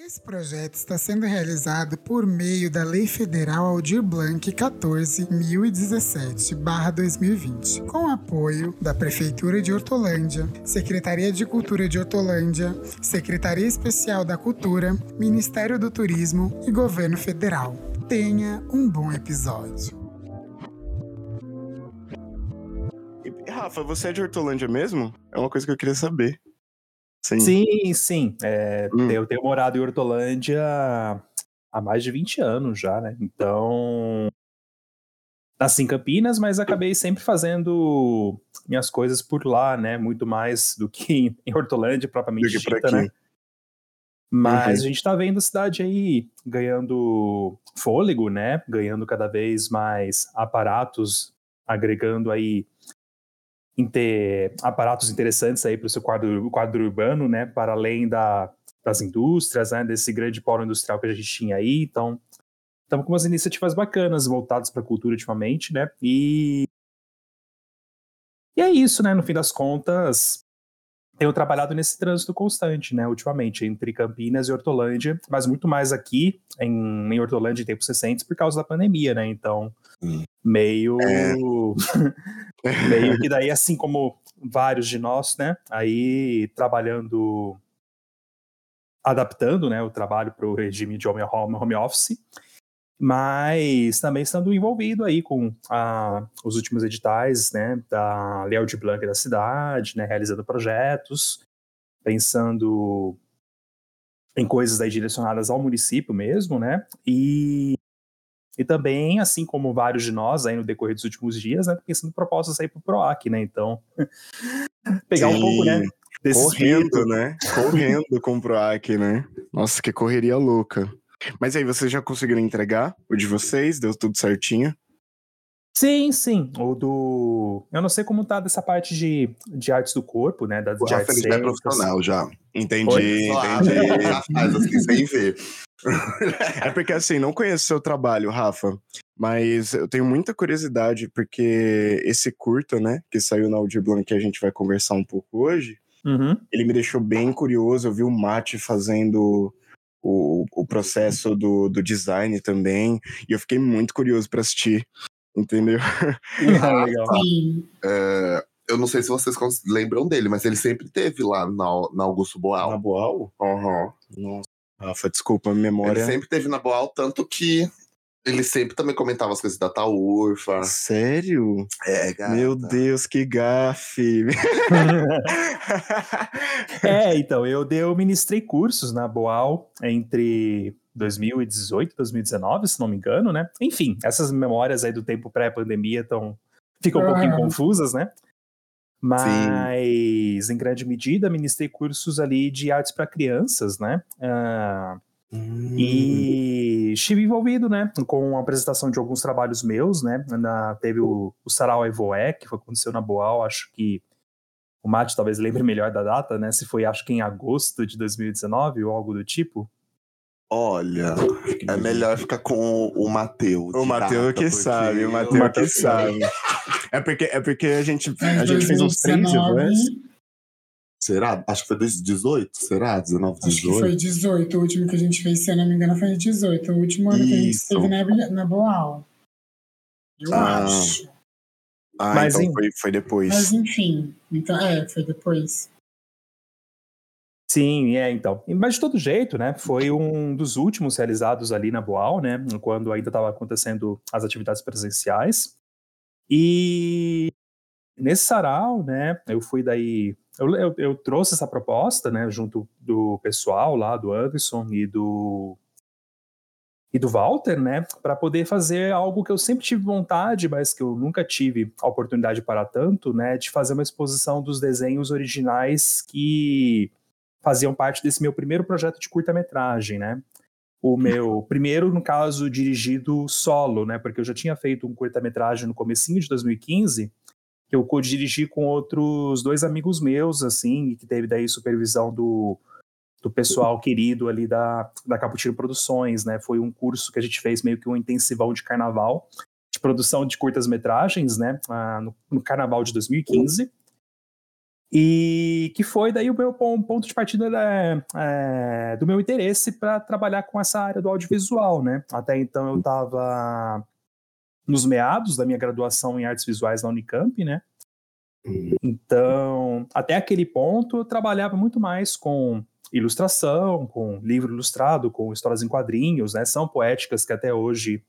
Esse projeto está sendo realizado por meio da Lei Federal Aldir Blanc 14.017-2020, com apoio da Prefeitura de Hortolândia, Secretaria de Cultura de Hortolândia, Secretaria Especial da Cultura, Ministério do Turismo e Governo Federal. Tenha um bom episódio. Rafa, você é de Hortolândia mesmo? É uma coisa que eu queria saber. Sim, sim. sim. É, hum. Eu tenho morado em Hortolândia há mais de 20 anos já, né? Então. Nasci em Campinas, mas acabei sempre fazendo minhas coisas por lá, né? Muito mais do que em Hortolândia, propriamente dita, né? Mas uhum. a gente tá vendo a cidade aí ganhando fôlego, né? Ganhando cada vez mais aparatos, agregando aí em ter aparatos interessantes aí para o seu quadro, quadro urbano, né, para além da, das indústrias, né, desse grande polo industrial que a gente tinha aí, então estamos com umas iniciativas bacanas voltadas para a cultura ultimamente, né, e e é isso, né, no fim das contas, tenho trabalhado nesse trânsito constante, né, ultimamente, entre Campinas e Hortolândia, mas muito mais aqui em, em Hortolândia em tempos recentes por causa da pandemia, né, então hum. meio é. Meio que daí, assim como vários de nós, né? Aí trabalhando, adaptando né, o trabalho para o regime de home, home office, mas também estando envolvido aí com a, os últimos editais né, da Lei de Blanc da cidade, né, realizando projetos, pensando em coisas aí direcionadas ao município mesmo, né? E e também, assim como vários de nós aí no decorrer dos últimos dias, né, pensando em propostas aí para o PROAC, né? Então, pegar Sim. um pouco, né? Correndo, né? Correndo com o PROAC, né? Nossa, que correria louca. Mas aí, vocês já conseguiram entregar o de vocês? Deu tudo certinho? Sim, sim. O do. Eu não sei como tá dessa parte de, de artes do corpo, né? Da, o de artes é profissional já. Entendi, entendi. já faz assim sem ver. é porque assim, não conheço seu trabalho, Rafa, mas eu tenho muita curiosidade, porque esse curta, né, que saiu na Audioblog que a gente vai conversar um pouco hoje, uhum. ele me deixou bem curioso. Eu vi o Mate fazendo o, o processo do, do design também, e eu fiquei muito curioso para assistir. Entendeu? Ah, legal. É, eu não sei se vocês lembram dele, mas ele sempre teve lá na, na Augusto Boal. Na Boal? Aham. Uhum. Rafa, desculpa, a memória. Ele sempre teve na Boal, tanto que ele sempre também comentava as coisas da Taurfa. Sério? É, gata. Meu Deus, que gafe. é, então, eu, eu ministrei cursos na Boal entre 2018 2019, se não me engano, né? Enfim, essas memórias aí do tempo pré-pandemia tão ficam um pouquinho confusas, né? Mas, Sim. em grande medida, ministrei cursos ali de artes para crianças, né? Uh, hum. E estive envolvido, né, com a apresentação de alguns trabalhos meus, né? Na, teve o, o Sarau Evoé, que aconteceu na Boal, acho que o Mate talvez lembre melhor da data, né? Se foi, acho que em agosto de 2019 ou algo do tipo. Olha, é melhor ficar com o Matheus. O Matheus que sabe, o Matheus que sabe. É porque, é porque a gente, a gente fez uns três eventos. Será? Acho que foi 18, será? 19, 18? Acho que foi 18. O último que a gente fez, se eu não me engano, foi 18. O último ano Isso. que a gente esteve na, na Boal. Eu ah. acho. Ah, Mas então em... foi, foi depois. Mas enfim. Então, é, foi depois. Sim, é, então. Mas de todo jeito, né? Foi um dos últimos realizados ali na Boal, né? Quando ainda estava acontecendo as atividades presenciais. E nesse sarau, né? Eu fui daí. Eu, eu, eu trouxe essa proposta, né? Junto do pessoal lá, do Anderson e do. E do Walter, né, para poder fazer algo que eu sempre tive vontade, mas que eu nunca tive a oportunidade para tanto, né, de fazer uma exposição dos desenhos originais que faziam parte desse meu primeiro projeto de curta-metragem, né? O meu primeiro, no caso, dirigido solo, né? Porque eu já tinha feito um curta-metragem no comecinho de 2015, que eu dirigi com outros dois amigos meus, assim, que teve daí supervisão do, do pessoal querido ali da, da Caputino Produções, né? Foi um curso que a gente fez meio que um intensivão de carnaval, de produção de curtas-metragens, né? Ah, no, no carnaval de 2015. E que foi daí o meu ponto de partida né, é, do meu interesse para trabalhar com essa área do audiovisual, né? Até então eu estava nos meados da minha graduação em artes visuais na Unicamp, né? Então, até aquele ponto eu trabalhava muito mais com ilustração, com livro ilustrado, com histórias em quadrinhos, né? São poéticas que até hoje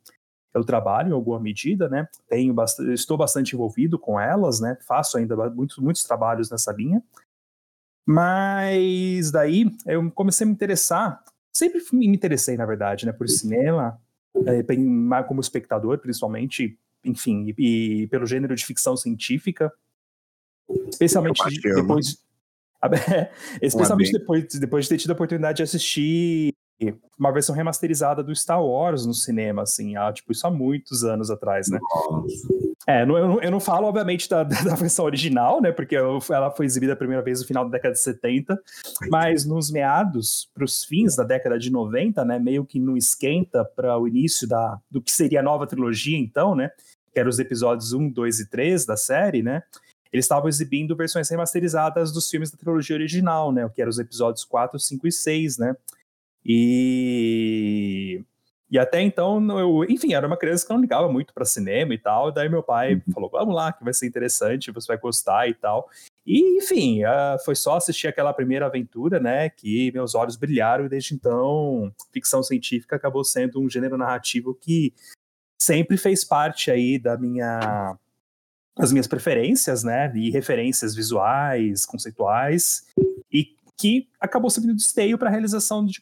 eu trabalho em alguma medida, né? Tenho bastante, estou bastante envolvido com elas, né? Faço ainda muitos, muitos trabalhos nessa linha. Mas daí eu comecei a me interessar, sempre me interessei, na verdade, né, por cinema, é, como espectador, principalmente, enfim, e, e, pelo gênero de ficção científica, especialmente depois, especialmente depois, depois de ter tido a oportunidade de assistir uma versão remasterizada do Star Wars no cinema, assim, há, tipo, isso há muitos anos atrás, né? É, eu, não, eu não falo, obviamente, da, da versão original, né? Porque eu, ela foi exibida a primeira vez no final da década de 70, mas nos meados, para os fins da década de 90, né? Meio que no esquenta para o início da, do que seria a nova trilogia, então, né? Que eram os episódios 1, 2 e 3 da série, né? Eles estavam exibindo versões remasterizadas dos filmes da trilogia original, né? O que eram os episódios 4, 5 e 6, né? E, e até então, eu, enfim, era uma criança que não ligava muito para cinema e tal. Daí meu pai uhum. falou: vamos lá, que vai ser interessante, você vai gostar e tal. E, enfim, uh, foi só assistir aquela primeira aventura, né, que meus olhos brilharam e desde então ficção científica acabou sendo um gênero narrativo que sempre fez parte aí da minha das minhas preferências, né, e referências visuais, conceituais, e que acabou servindo de esteio para a realização de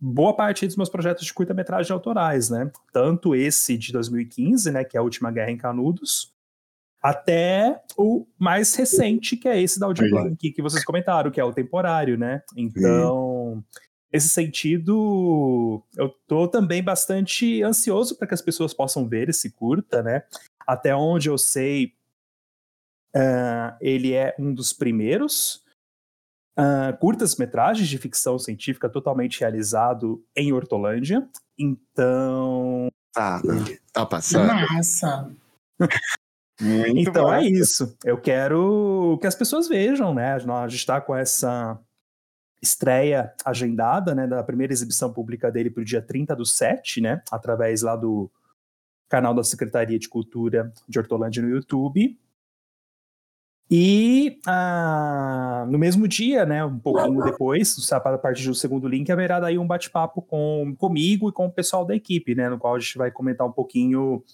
boa parte dos meus projetos de curta-metragem autorais, né? Tanto esse de 2015, né, que é a Última Guerra em Canudos, até o mais recente, que é esse da Audioblink, que vocês comentaram, que é o temporário, né? Então, nesse sentido, eu tô também bastante ansioso para que as pessoas possam ver esse curta, né? Até onde eu sei, uh, ele é um dos primeiros uh, curtas-metragens de ficção científica totalmente realizado em Hortolândia. Então. Tá, tá passando. Massa! Muito então é isso. Eu quero que as pessoas vejam, né? A gente está com essa estreia agendada, né? Da primeira exibição pública dele para o dia 30 do 7, né? Através lá do canal da Secretaria de Cultura de Hortolândia no YouTube. E ah, no mesmo dia, né, um pouquinho depois, a partir do segundo link, haverá daí um bate-papo com, comigo e com o pessoal da equipe, né, no qual a gente vai comentar um pouquinho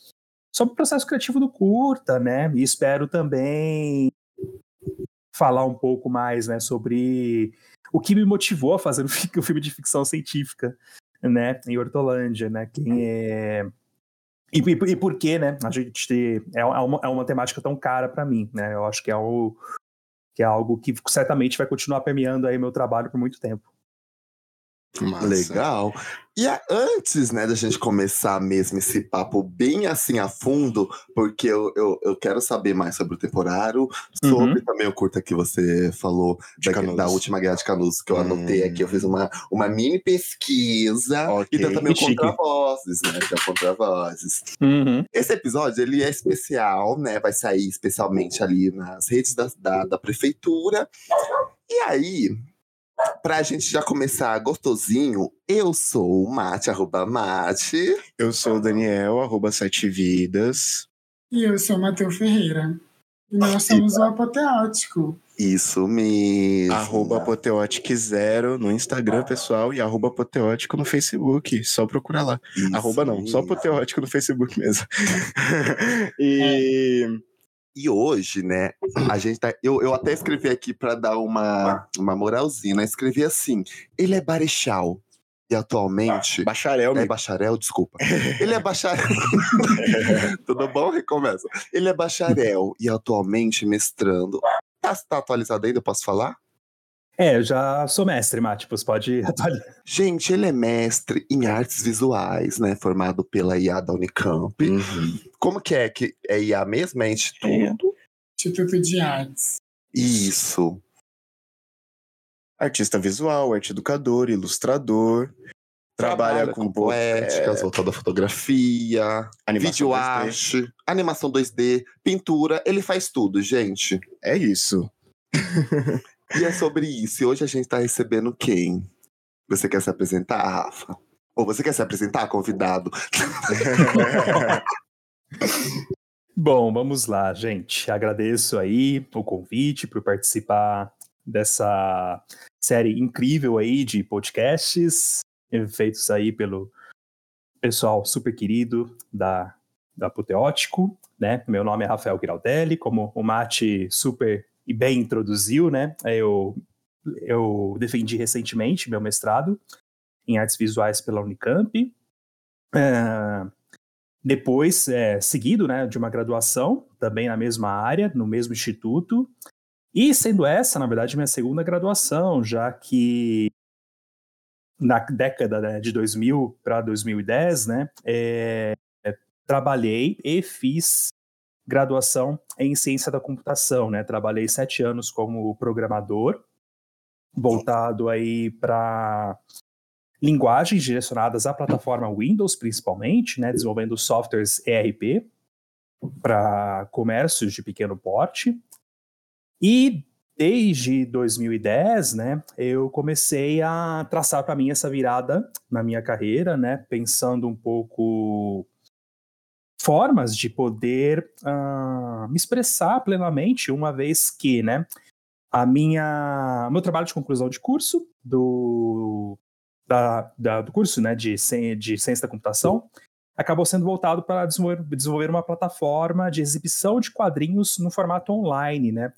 sobre o processo criativo do curta, né, e espero também falar um pouco mais, né, sobre o que me motivou a fazer o filme de ficção científica, né, em Hortolândia, né, quem é e, e, e, por que, né? A gente é, é, uma, é uma temática tão cara para mim, né? Eu acho que é, o, que é algo que certamente vai continuar permeando aí meu trabalho por muito tempo. Massa. Legal. E a, antes, né, da gente começar mesmo esse papo bem assim a fundo, porque eu, eu, eu quero saber mais sobre o temporário, sobre uhum. também o curta que você falou da, da, última Guerra de Canudos, que eu hum. anotei aqui, eu fiz uma, uma mini pesquisa. Okay. E tem também o Contravozes, né, que é o Contravozes. Uhum. Esse episódio, ele é especial, né, vai sair especialmente ali nas redes da, da, da prefeitura. E aí, Pra gente já começar gostosinho, eu sou o Mate, arroba Mate. Eu sou o Daniel, arroba Sete Vidas. E eu sou o Matheus Ferreira. E nós somos o Apoteótico. Isso mesmo. Arroba Apoteótico Zero no Instagram, pessoal, e arroba Apoteótico no Facebook. Só procurar lá. Isso arroba não, mesmo. só Apoteótico no Facebook mesmo. e. É. E hoje, né, a gente tá. Eu, eu até escrevi aqui para dar uma, uma moralzinha, né? Escrevi assim: ele é Barechal. E atualmente. Bacharel, É bacharel, desculpa. Ele é bacharel. Tudo bom? Recomeça. Ele é bacharel e atualmente mestrando. Tá, tá atualizado ainda? Eu posso falar? É, eu já sou mestre, Matipus, pode atualizar. Gente, ele é mestre em artes visuais, né? Formado pela IA da Unicamp. Uhum. Como que é? Que é IA mesmo? É Instituto? Instituto de Artes. Isso. Artista visual, arte educador, ilustrador. Trabalha, trabalha com, com poéticas, é... voltado à fotografia, vídeo arte, animação 2D, pintura. Ele faz tudo, gente. É isso. e é sobre isso. E hoje a gente tá recebendo quem? Você quer se apresentar, Rafa? Ou você quer se apresentar, convidado? Bom, vamos lá, gente. Agradeço aí o convite por participar dessa série incrível aí de podcasts feitos aí pelo pessoal super querido da, da Apoteótico, né? Meu nome é Rafael Giraldelli, como o Mate super e bem introduziu, né? Eu, eu defendi recentemente meu mestrado em artes visuais pela Unicamp. É, depois, é, seguido né, de uma graduação, também na mesma área, no mesmo instituto, e sendo essa, na verdade, minha segunda graduação, já que na década né, de 2000 para 2010, né, é, trabalhei e fiz graduação em ciência da computação, né, trabalhei sete anos como programador, voltado aí para linguagens direcionadas à plataforma Windows, principalmente, né, desenvolvendo softwares ERP para comércios de pequeno porte. E desde 2010, né, eu comecei a traçar para mim essa virada na minha carreira, né, pensando um pouco formas de poder uh, me expressar plenamente, uma vez que, né, a minha, meu trabalho de conclusão de curso do da, da, do curso né, de, de ciência da computação acabou sendo voltado para desenvolver, desenvolver uma plataforma de exibição de quadrinhos no formato online, né?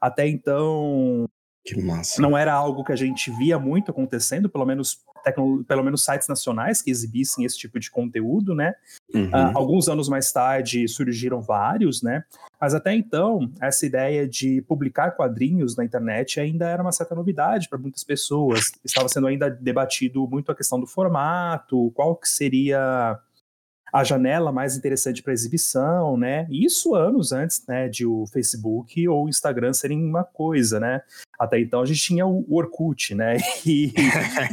Até então, que massa. Não era algo que a gente via muito acontecendo, pelo menos, pelo menos sites nacionais que exibissem esse tipo de conteúdo, né? Uhum. Uh, alguns anos mais tarde surgiram vários, né? Mas até então, essa ideia de publicar quadrinhos na internet ainda era uma certa novidade para muitas pessoas. Estava sendo ainda debatido muito a questão do formato, qual que seria a janela mais interessante para exibição, né? Isso anos antes, né, de o Facebook ou o Instagram serem uma coisa, né? Até então a gente tinha o Orkut, né? E...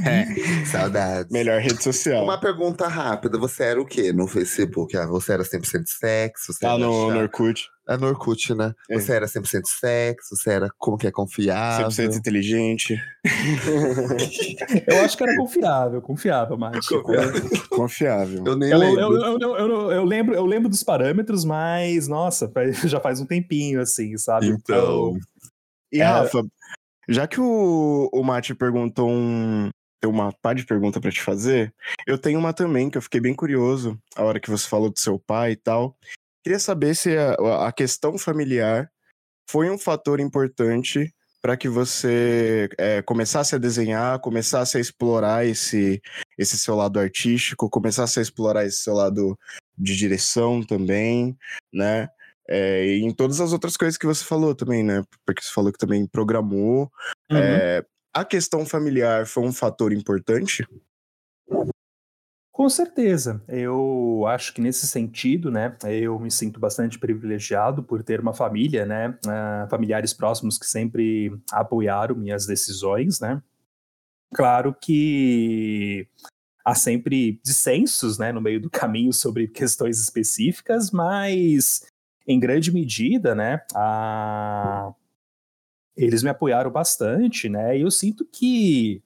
Saudades. Melhor rede social. Uma pergunta rápida, você era o quê no Facebook? Ah, você era 100% sexo? Você ah, no, no Orkut. É no Orkut, né? É. Você era 100% sexo, você era como que é confiável. 100% inteligente. eu acho que era confiável, confiável, mas Confiável. confiável. Eu nem eu, lembro. Eu, eu, eu, lembro. Eu lembro dos parâmetros, mas, nossa, já faz um tempinho, assim, sabe? Então... então e, é... Rafa, já que o, o Mate perguntou um, tem uma par de pergunta para te fazer. Eu tenho uma também que eu fiquei bem curioso a hora que você falou do seu pai e tal. Queria saber se a, a questão familiar foi um fator importante para que você é, começasse a desenhar, começasse a explorar esse, esse seu lado artístico, começasse a explorar esse seu lado de direção também, né? É, e em todas as outras coisas que você falou também, né? Porque você falou que também programou. Uhum. É, a questão familiar foi um fator importante? Com certeza. Eu acho que nesse sentido, né, eu me sinto bastante privilegiado por ter uma família, né, uh, familiares próximos que sempre apoiaram minhas decisões, né. Claro que há sempre dissensos, né, no meio do caminho sobre questões específicas, mas em grande medida, né, a... eles me apoiaram bastante, né, e eu sinto que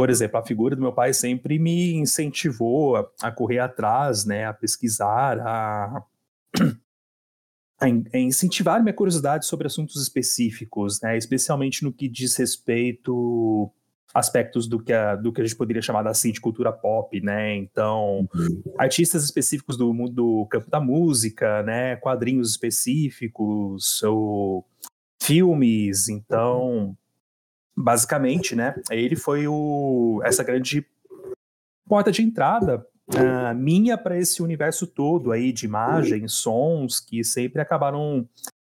por exemplo, a figura do meu pai sempre me incentivou a, a correr atrás, né, a pesquisar, a, a, incentivar minha curiosidade sobre assuntos específicos, né, especialmente no que diz respeito aspectos do que, a, do que a gente poderia chamar assim de cultura pop, né? Então, uhum. artistas específicos do mundo do campo da música, né? Quadrinhos específicos ou filmes. Então, basicamente, né? Ele foi o, essa grande porta de entrada uh, minha para esse universo todo aí de imagens, sons que sempre acabaram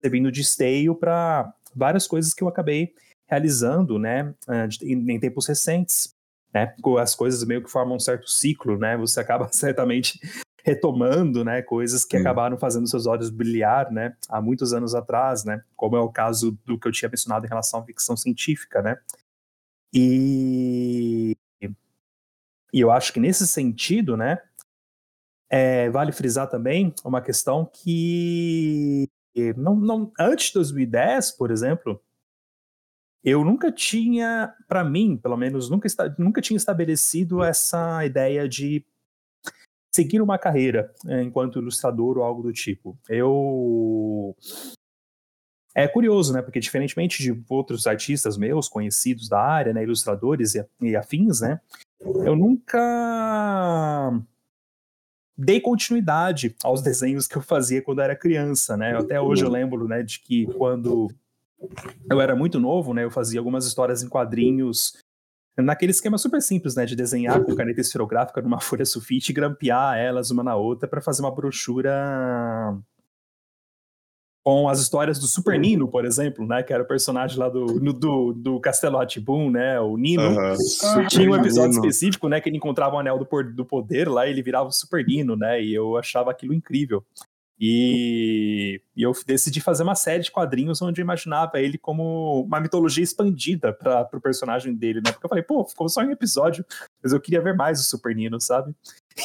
servindo de esteio para várias coisas que eu acabei realizando, né? Em, em tempos recentes. Né, as coisas meio que formam um certo ciclo, né? Você acaba certamente retomando, né, coisas que acabaram fazendo seus olhos brilhar, né, há muitos anos atrás, né, como é o caso do que eu tinha mencionado em relação à ficção científica, né, e, e eu acho que nesse sentido, né, é, vale frisar também uma questão que não, não, antes de 2010, por exemplo, eu nunca tinha, para mim, pelo menos, nunca, nunca tinha estabelecido essa ideia de seguir uma carreira é, enquanto ilustrador ou algo do tipo. Eu é curioso, né? Porque diferentemente de outros artistas meus conhecidos da área, né, ilustradores e, e afins, né, eu nunca dei continuidade aos desenhos que eu fazia quando era criança, né? Até hoje eu lembro, né, de que quando eu era muito novo, né, eu fazia algumas histórias em quadrinhos naquele esquema super simples, né, de desenhar com caneta esferográfica numa folha sulfite e grampear elas uma na outra para fazer uma brochura com as histórias do Super Nino, por exemplo, né, que era o personagem lá do, no, do, do Castelo Atibum, né, o Nino. Uhum. Tinha um episódio Nino. específico, né, que ele encontrava o Anel do, do Poder lá e ele virava o Super Nino, né, e eu achava aquilo incrível. E, e, eu decidi fazer uma série de quadrinhos onde eu imaginava ele como uma mitologia expandida para o personagem dele, né? Porque eu falei, pô, ficou só um episódio, mas eu queria ver mais o Super Nino, sabe?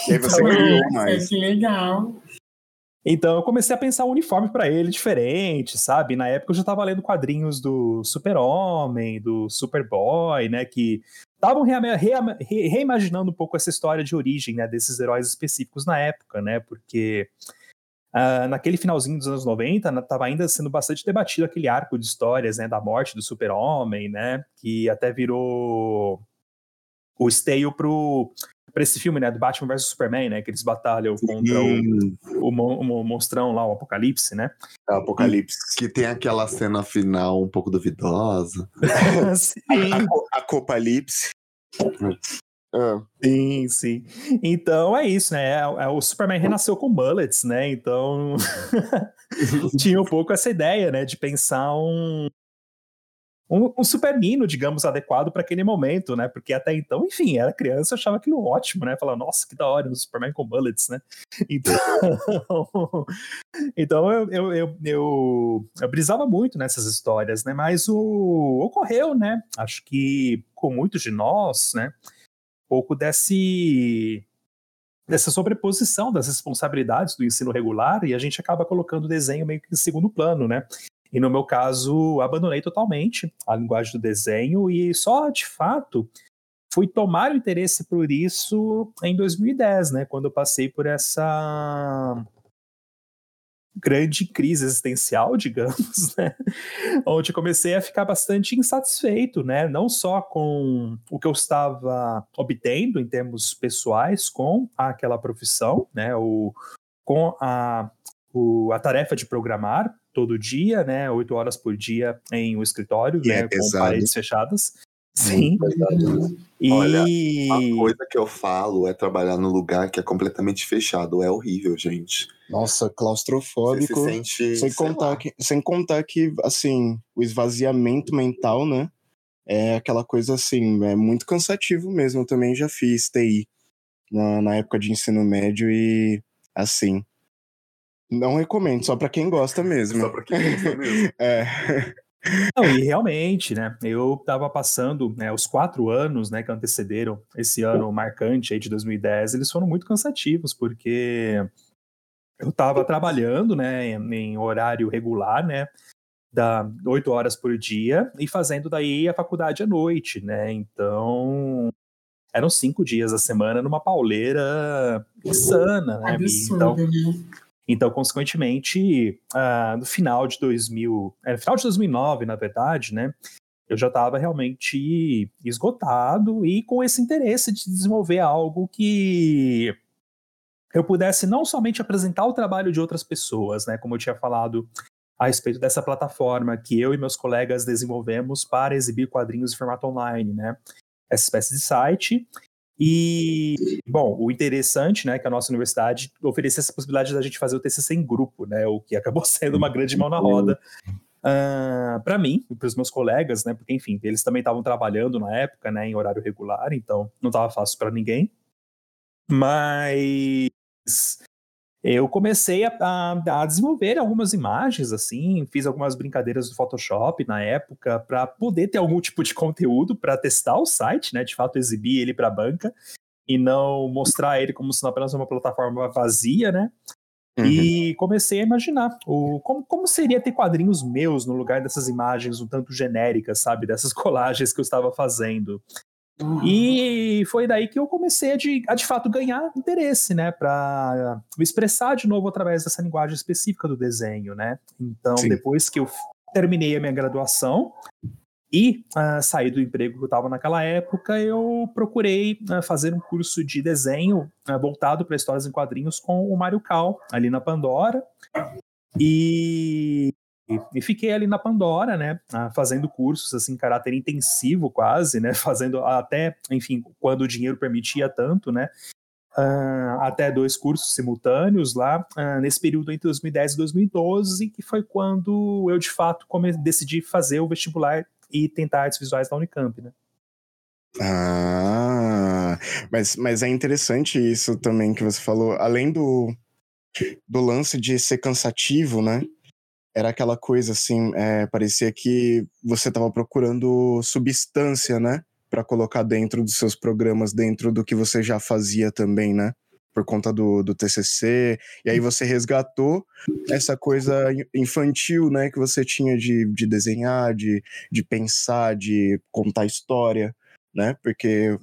E aí você então, mais. Que legal. Então eu comecei a pensar um uniforme para ele diferente, sabe? Na época eu já estava lendo quadrinhos do Super-Homem, do Superboy, né? Que estavam re re re reimaginando um pouco essa história de origem né, desses heróis específicos na época, né? Porque Uh, naquele finalzinho dos anos 90, estava ainda sendo bastante debatido aquele arco de histórias, né, da morte do super-homem, né, que até virou o esteio pro para esse filme, né, do Batman vs Superman, né, que eles batalham contra o, o, o, monstrão lá, o Apocalipse, né? É, o Apocalipse. Que tem aquela cena final um pouco duvidosa. Sim. A, a, a Copalipse. Ah. Sim, sim. Então é isso, né? É, é, o Superman renasceu com bullets, né? Então tinha um pouco essa ideia, né? De pensar um, um, um super digamos, adequado para aquele momento, né? Porque até então, enfim, era criança, achava aquilo ótimo, né? Falava, nossa, que da hora, um Superman com bullets, né? Então, então eu, eu, eu, eu, eu brisava muito nessas histórias, né? Mas o ocorreu, né? Acho que com muitos de nós, né? Pouco desse dessa sobreposição das responsabilidades do ensino regular e a gente acaba colocando o desenho meio que em segundo plano, né? E no meu caso, abandonei totalmente a linguagem do desenho e só de fato fui tomar o interesse por isso em 2010, né? Quando eu passei por essa grande crise existencial, digamos, né? onde comecei a ficar bastante insatisfeito, né? Não só com o que eu estava obtendo em termos pessoais com aquela profissão, né? O, com a, o, a tarefa de programar todo dia, né? Oito horas por dia em um escritório, né? É com paredes fechadas. Sim. E... Olha, uma coisa que eu falo é trabalhar num lugar que é completamente fechado. É horrível, gente. Nossa, claustrofóbico. Você se sente, sem contar que, sem contar que, assim, o esvaziamento mental, né? É aquela coisa assim, é muito cansativo mesmo. Eu também já fiz TI na, na época de ensino médio e assim. Não recomendo, só para quem gosta mesmo. Só pra quem gosta mesmo. é. Não, e realmente, né? Eu estava passando né, os quatro anos né, que antecederam esse ano marcante aí de 2010, eles foram muito cansativos, porque eu estava trabalhando, né, em horário regular, né, da oito horas por dia e fazendo daí a faculdade à noite, né? Então eram cinco dias a semana numa pauleira insana, né? Absurdo, então, né? Então, consequentemente, uh, no final de 2000, é, no final de 2009, na verdade, né? Eu já estava realmente esgotado e com esse interesse de desenvolver algo que eu pudesse não somente apresentar o trabalho de outras pessoas, né, como eu tinha falado a respeito dessa plataforma que eu e meus colegas desenvolvemos para exibir quadrinhos em formato online, né, essa espécie de site. E, bom, o interessante, né, que a nossa universidade oferecia essa possibilidade da gente fazer o TCC em grupo, né, o que acabou sendo uma grande mão na roda uh, ah, para mim e para os meus colegas, né, porque, enfim, eles também estavam trabalhando na época, né, em horário regular, então não estava fácil para ninguém. Mas eu comecei a, a, a, desenvolver algumas imagens, assim, fiz algumas brincadeiras do Photoshop na época para poder ter algum tipo de conteúdo para testar o site, né? De fato, exibir ele para a banca e não mostrar ele como sendo apenas uma plataforma vazia, né? Uhum. E comecei a imaginar o, como, como seria ter quadrinhos meus no lugar dessas imagens um tanto genéricas, sabe? Dessas colagens que eu estava fazendo. Uhum. E foi daí que eu comecei a de, a de fato ganhar interesse, né, para me expressar de novo através dessa linguagem específica do desenho, né? Então, Sim. depois que eu terminei a minha graduação e uh, saí do emprego que eu estava naquela época, eu procurei uh, fazer um curso de desenho uh, voltado para histórias em quadrinhos com o Mário Cal, ali na Pandora. E e fiquei ali na Pandora, né, fazendo cursos assim, caráter intensivo quase, né, fazendo até, enfim, quando o dinheiro permitia tanto, né, uh, até dois cursos simultâneos lá, uh, nesse período entre 2010 e 2012, que foi quando eu, de fato, decidi fazer o vestibular e tentar artes visuais da Unicamp, né. Ah, mas, mas é interessante isso também que você falou, além do, do lance de ser cansativo, né, era aquela coisa assim, é, parecia que você estava procurando substância, né? Para colocar dentro dos seus programas, dentro do que você já fazia também, né? Por conta do, do TCC. E aí você resgatou essa coisa infantil, né? Que você tinha de, de desenhar, de, de pensar, de contar história, né? Porque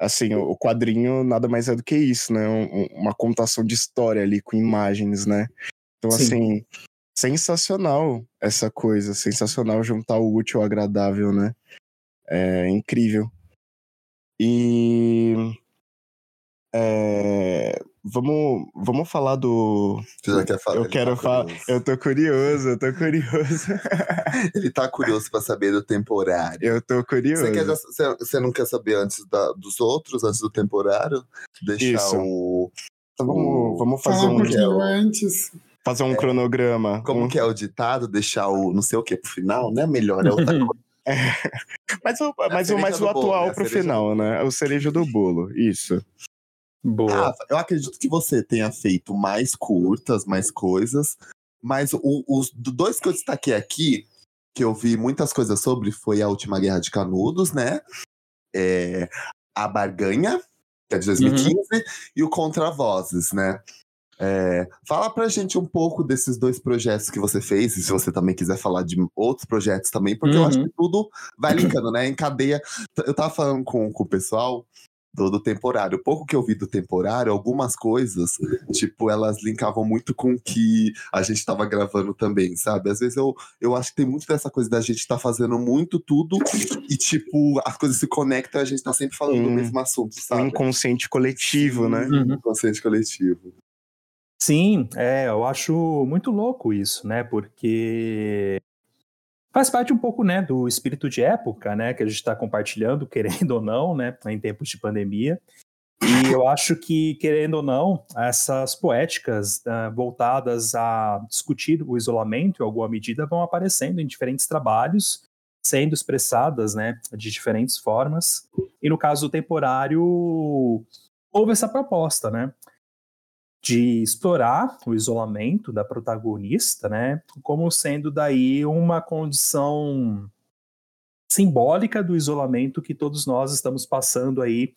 assim, o quadrinho nada mais é do que isso, né? Um, uma contação de história ali com imagens, né? Então, Sim. assim, sensacional essa coisa, sensacional juntar o útil ao agradável, né? É incrível. E é, vamos, vamos falar do. Você já quer falar? Eu quero tá falar. Eu tô curioso, eu tô curioso. Ele tá curioso para saber do temporário. Eu tô curioso. Você, quer, você, você não quer saber antes da, dos outros, antes do temporário? Deixar Isso. o. Então vamos, vamos fazer um. um antes. Fazer um é, cronograma. Como um... que é o ditado? Deixar o não sei o que pro final, né? Melhor, é outra coisa. É. Mas, o, é mas, o, mas o atual bolo, né? pro final, né? É o cereja do bolo, isso. Boa. Ah, eu acredito que você tenha feito mais curtas, mais coisas, mas o, os dois que eu destaquei aqui, que eu vi muitas coisas sobre, foi a Última Guerra de Canudos, né? É, a Barganha, que é de 2015, uhum. e o Contra Vozes, né? É, fala pra gente um pouco desses dois projetos que você fez, e se você também quiser falar de outros projetos também, porque uhum. eu acho uhum. que tudo vai linkando, né? Em cadeia. Eu tava falando com, com o pessoal do, do temporário. O pouco que eu vi do temporário, algumas coisas, tipo, elas linkavam muito com o que a gente tava gravando também, sabe? Às vezes eu, eu acho que tem muito dessa coisa da gente tá fazendo muito tudo e, tipo, as coisas se conectam e a gente tá sempre falando hum, do mesmo assunto, sabe? Um inconsciente coletivo, né? Uhum. Inconsciente coletivo. Sim, é, eu acho muito louco isso, né? Porque faz parte um pouco, né, do espírito de época, né, que a gente está compartilhando, querendo ou não, né, em tempos de pandemia. E eu acho que, querendo ou não, essas poéticas uh, voltadas a discutir o isolamento, em alguma medida, vão aparecendo em diferentes trabalhos, sendo expressadas, né, de diferentes formas. E no caso temporário, houve essa proposta, né? De explorar o isolamento da protagonista, né, como sendo daí uma condição simbólica do isolamento que todos nós estamos passando aí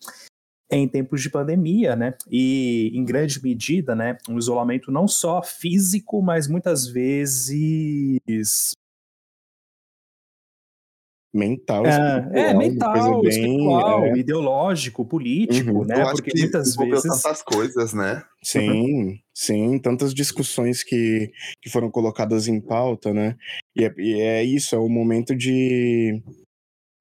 em tempos de pandemia, né? E em grande medida, né, um isolamento não só físico, mas muitas vezes mental, é, é mental, bem, espiritual, é... ideológico, político, uhum. né? Eu Porque muitas vezes tantas coisas, né? Sim, sim, tantas discussões que, que foram colocadas em pauta, né? E é, e é isso, é o momento de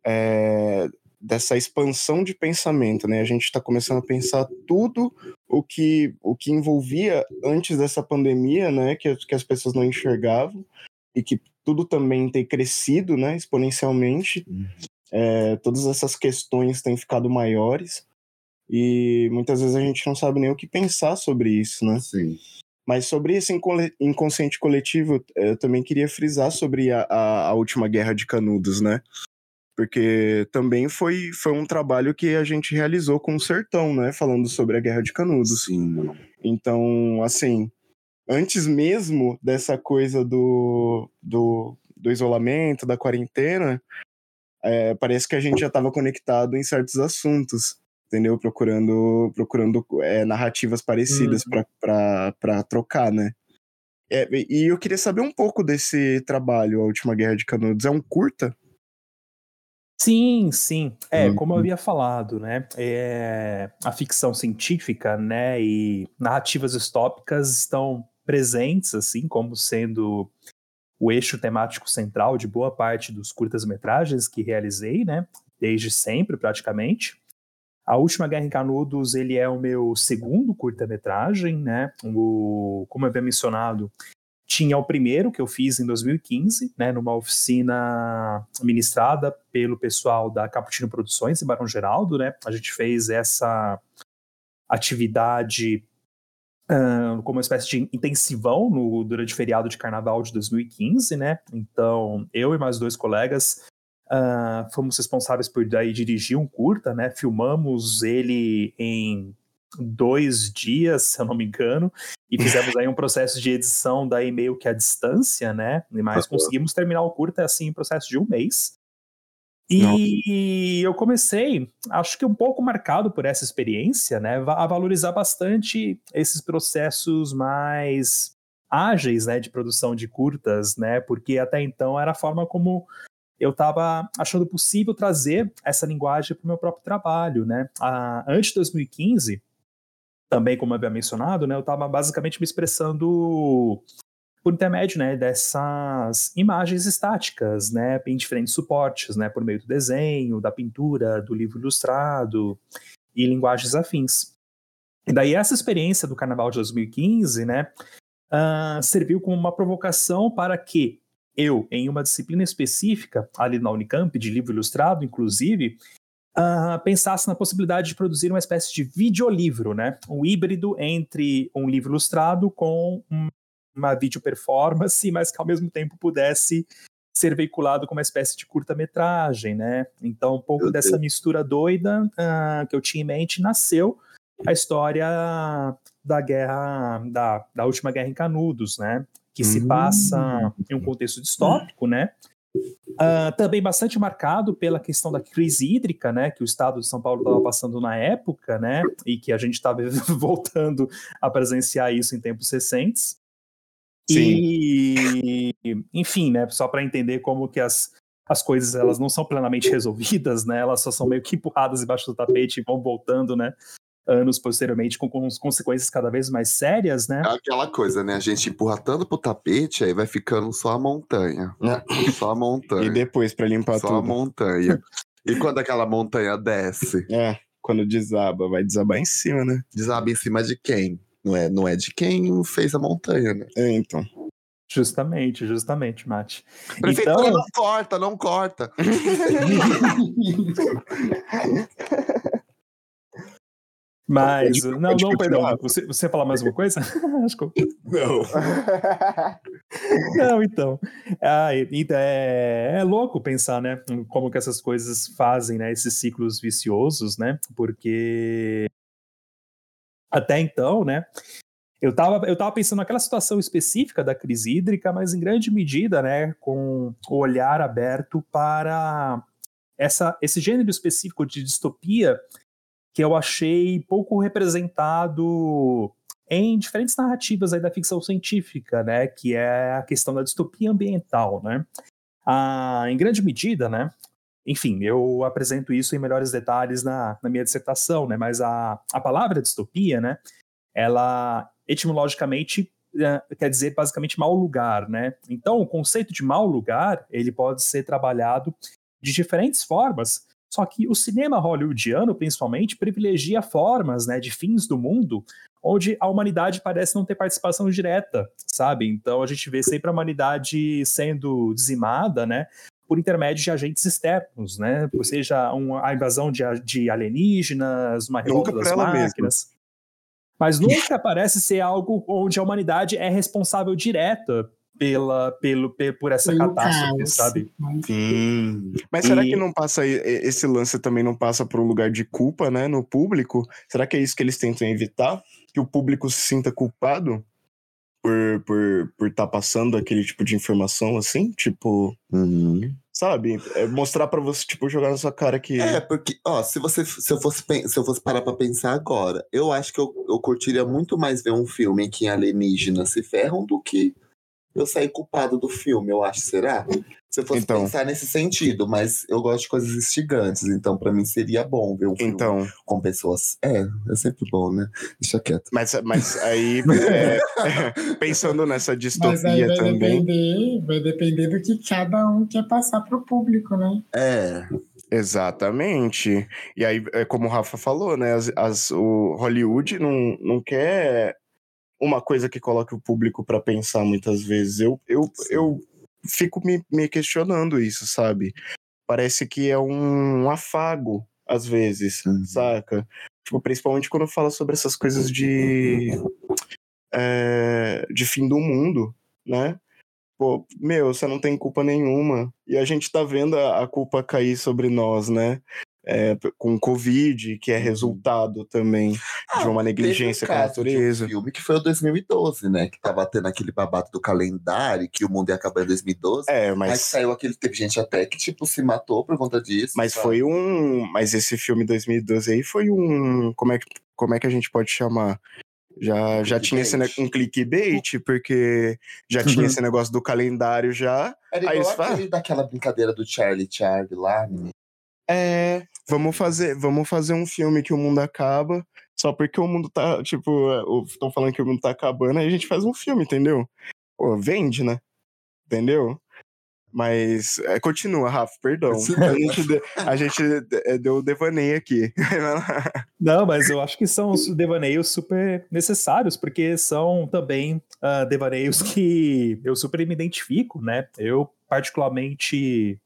é, dessa expansão de pensamento, né? A gente está começando a pensar tudo o que o que envolvia antes dessa pandemia, né? Que, que as pessoas não enxergavam e que tudo também tem crescido, né, exponencialmente. Uhum. É, todas essas questões têm ficado maiores e muitas vezes a gente não sabe nem o que pensar sobre isso, né? Sim. Mas sobre esse inconsciente coletivo, eu também queria frisar sobre a, a, a última guerra de Canudos, né? Porque também foi, foi um trabalho que a gente realizou com o Sertão, né? Falando sobre a Guerra de Canudos. Sim. Então, assim, antes mesmo dessa coisa do, do, do isolamento, da quarentena, é, parece que a gente já estava conectado em certos assuntos, entendeu? Procurando, procurando é, narrativas parecidas uhum. para trocar, né? É, e eu queria saber um pouco desse trabalho, A Última Guerra de Canudos. É um curta? Sim, sim. É, como eu uhum. havia falado, né? É, a ficção científica, né? E narrativas distópicas estão presentes, assim, como sendo o eixo temático central de boa parte dos curtas-metragens que realizei, né? Desde sempre, praticamente. A Última Guerra em Canudos, ele é o meu segundo curta-metragem, né? O, como eu havia mencionado, tinha o primeiro que eu fiz em 2015, né, numa oficina ministrada pelo pessoal da Caputino Produções em Barão Geraldo, né? A gente fez essa atividade uh, como uma espécie de intensivão no, durante o feriado de carnaval de 2015, né? Então, eu e mais dois colegas uh, fomos responsáveis por daí dirigir um curta, né? Filmamos ele em dois dias, se eu não me engano, e fizemos aí um processo de edição daí meio que à distância, né? Mas conseguimos terminar o curta assim em processo de um mês. E eu comecei, acho que um pouco marcado por essa experiência, né, a valorizar bastante esses processos mais ágeis, né, de produção de curtas, né, porque até então era a forma como eu estava achando possível trazer essa linguagem para o meu próprio trabalho, né. A, antes de 2015, também como eu havia mencionado, né, eu estava basicamente me expressando por intermédio né, dessas imagens estáticas, né, em diferentes suportes, né, por meio do desenho, da pintura, do livro ilustrado e linguagens afins. E daí essa experiência do Carnaval de 2015, né, uh, serviu como uma provocação para que eu, em uma disciplina específica, ali na Unicamp, de livro ilustrado, inclusive, uh, pensasse na possibilidade de produzir uma espécie de videolivro, né? Um híbrido entre um livro ilustrado com um uma video performance, mas que ao mesmo tempo pudesse ser veiculado como uma espécie de curta-metragem, né? Então, um pouco dessa mistura doida uh, que eu tinha em mente nasceu a história da guerra, da, da última guerra em Canudos, né? Que se hum. passa em um contexto distópico, né? Uh, também bastante marcado pela questão da crise hídrica, né, que o estado de São Paulo estava passando na época, né, e que a gente estava voltando a presenciar isso em tempos recentes. E, enfim, né, só para entender como que as, as coisas elas não são plenamente resolvidas, né, elas só são meio que empurradas embaixo do tapete e vão voltando, né, anos posteriormente com, com consequências cada vez mais sérias, né? É aquela coisa, né, a gente empurra tanto pro tapete, aí vai ficando só a montanha, é. só a montanha. E depois para limpar só tudo. Só a montanha. E quando aquela montanha desce? É, quando desaba, vai desabar em cima, né? Desaba em cima de quem? Não é, não é de quem fez a montanha, né? É, então. Justamente, justamente, Mate. Prefeitura então... não corta, não corta. Mas, não, não, não perdão. Você, você falar mais uma coisa? Acho que Não. não, então. Ah, é, é louco pensar, né? Como que essas coisas fazem, né? Esses ciclos viciosos, né? Porque até então, né? Eu estava eu tava pensando naquela situação específica da crise hídrica, mas em grande medida, né, com o olhar aberto para essa, esse gênero específico de distopia que eu achei pouco representado em diferentes narrativas aí da ficção científica, né, que é a questão da distopia ambiental, né. Ah, em grande medida, né, enfim, eu apresento isso em melhores detalhes na, na minha dissertação, né? Mas a, a palavra distopia, né? Ela etimologicamente é, quer dizer basicamente mau lugar, né? Então, o conceito de mau lugar ele pode ser trabalhado de diferentes formas. Só que o cinema hollywoodiano, principalmente, privilegia formas, né, de fins do mundo onde a humanidade parece não ter participação direta, sabe? Então a gente vê sempre a humanidade sendo dizimada, né? Por intermédio de agentes externos, né? Ou seja, uma, a invasão de, de alienígenas, uma revolta das máquinas. Mas nunca parece ser algo onde a humanidade é responsável direta pela, pelo, por essa pelo catástrofe, caos. sabe? Sim. Mas e... será que não passa esse lance também não passa por um lugar de culpa, né, no público? Será que é isso que eles tentam evitar? Que o público se sinta culpado? Por por por estar tá passando aquele tipo de informação assim, tipo, uhum. sabe? É mostrar para você, tipo, jogar na sua cara que. É, porque, ó, se você se eu fosse, se eu fosse parar pra pensar agora, eu acho que eu, eu curtiria muito mais ver um filme em que alienígenas se ferram do que eu sair culpado do filme, eu acho, será? Se eu fosse então, pensar nesse sentido, mas eu gosto de coisas instigantes, então para mim seria bom ver um filme então, com pessoas. É, é sempre bom, né? Deixa quieto. Mas, mas aí, é, pensando nessa distopia mas aí vai também. Depender, vai depender do que cada um quer passar pro público, né? É. Exatamente. E aí, é como o Rafa falou, né? As, as, o Hollywood não, não quer uma coisa que coloca o público para pensar muitas vezes. Eu, eu, eu fico me, me questionando isso, sabe? Parece que é um afago, às vezes, uhum. saca? Tipo, principalmente quando fala sobre essas coisas de. É, de fim do mundo, né? Pô, meu, você não tem culpa nenhuma. E a gente tá vendo a, a culpa cair sobre nós, né? É, com Covid, que é uhum. resultado também ah, de uma negligência um com a natureza. Um filme que foi o 2012, né? Que tava tendo aquele babado do calendário, que o mundo ia acabar em 2012. É, mas. Saiu aquele. Teve gente até que, tipo, se matou por conta disso. Mas sabe? foi um. Mas esse filme 2012 aí foi um. Como é que, como é que a gente pode chamar? Já, já tinha esse um clickbait, porque já tinha uhum. esse negócio do calendário já. Era igual aí aquele daquela brincadeira do Charlie Charlie lá, menino. É, vamos fazer, vamos fazer um filme que o mundo acaba, só porque o mundo tá, tipo, estão falando que o mundo tá acabando, aí a gente faz um filme, entendeu? Pô, vende, né? Entendeu? Mas é, continua, Rafa, perdão. A gente, a gente é, deu devaneio aqui. Não, mas eu acho que são os devaneios super necessários, porque são também uh, devaneios que eu super me identifico, né? Eu, particularmente,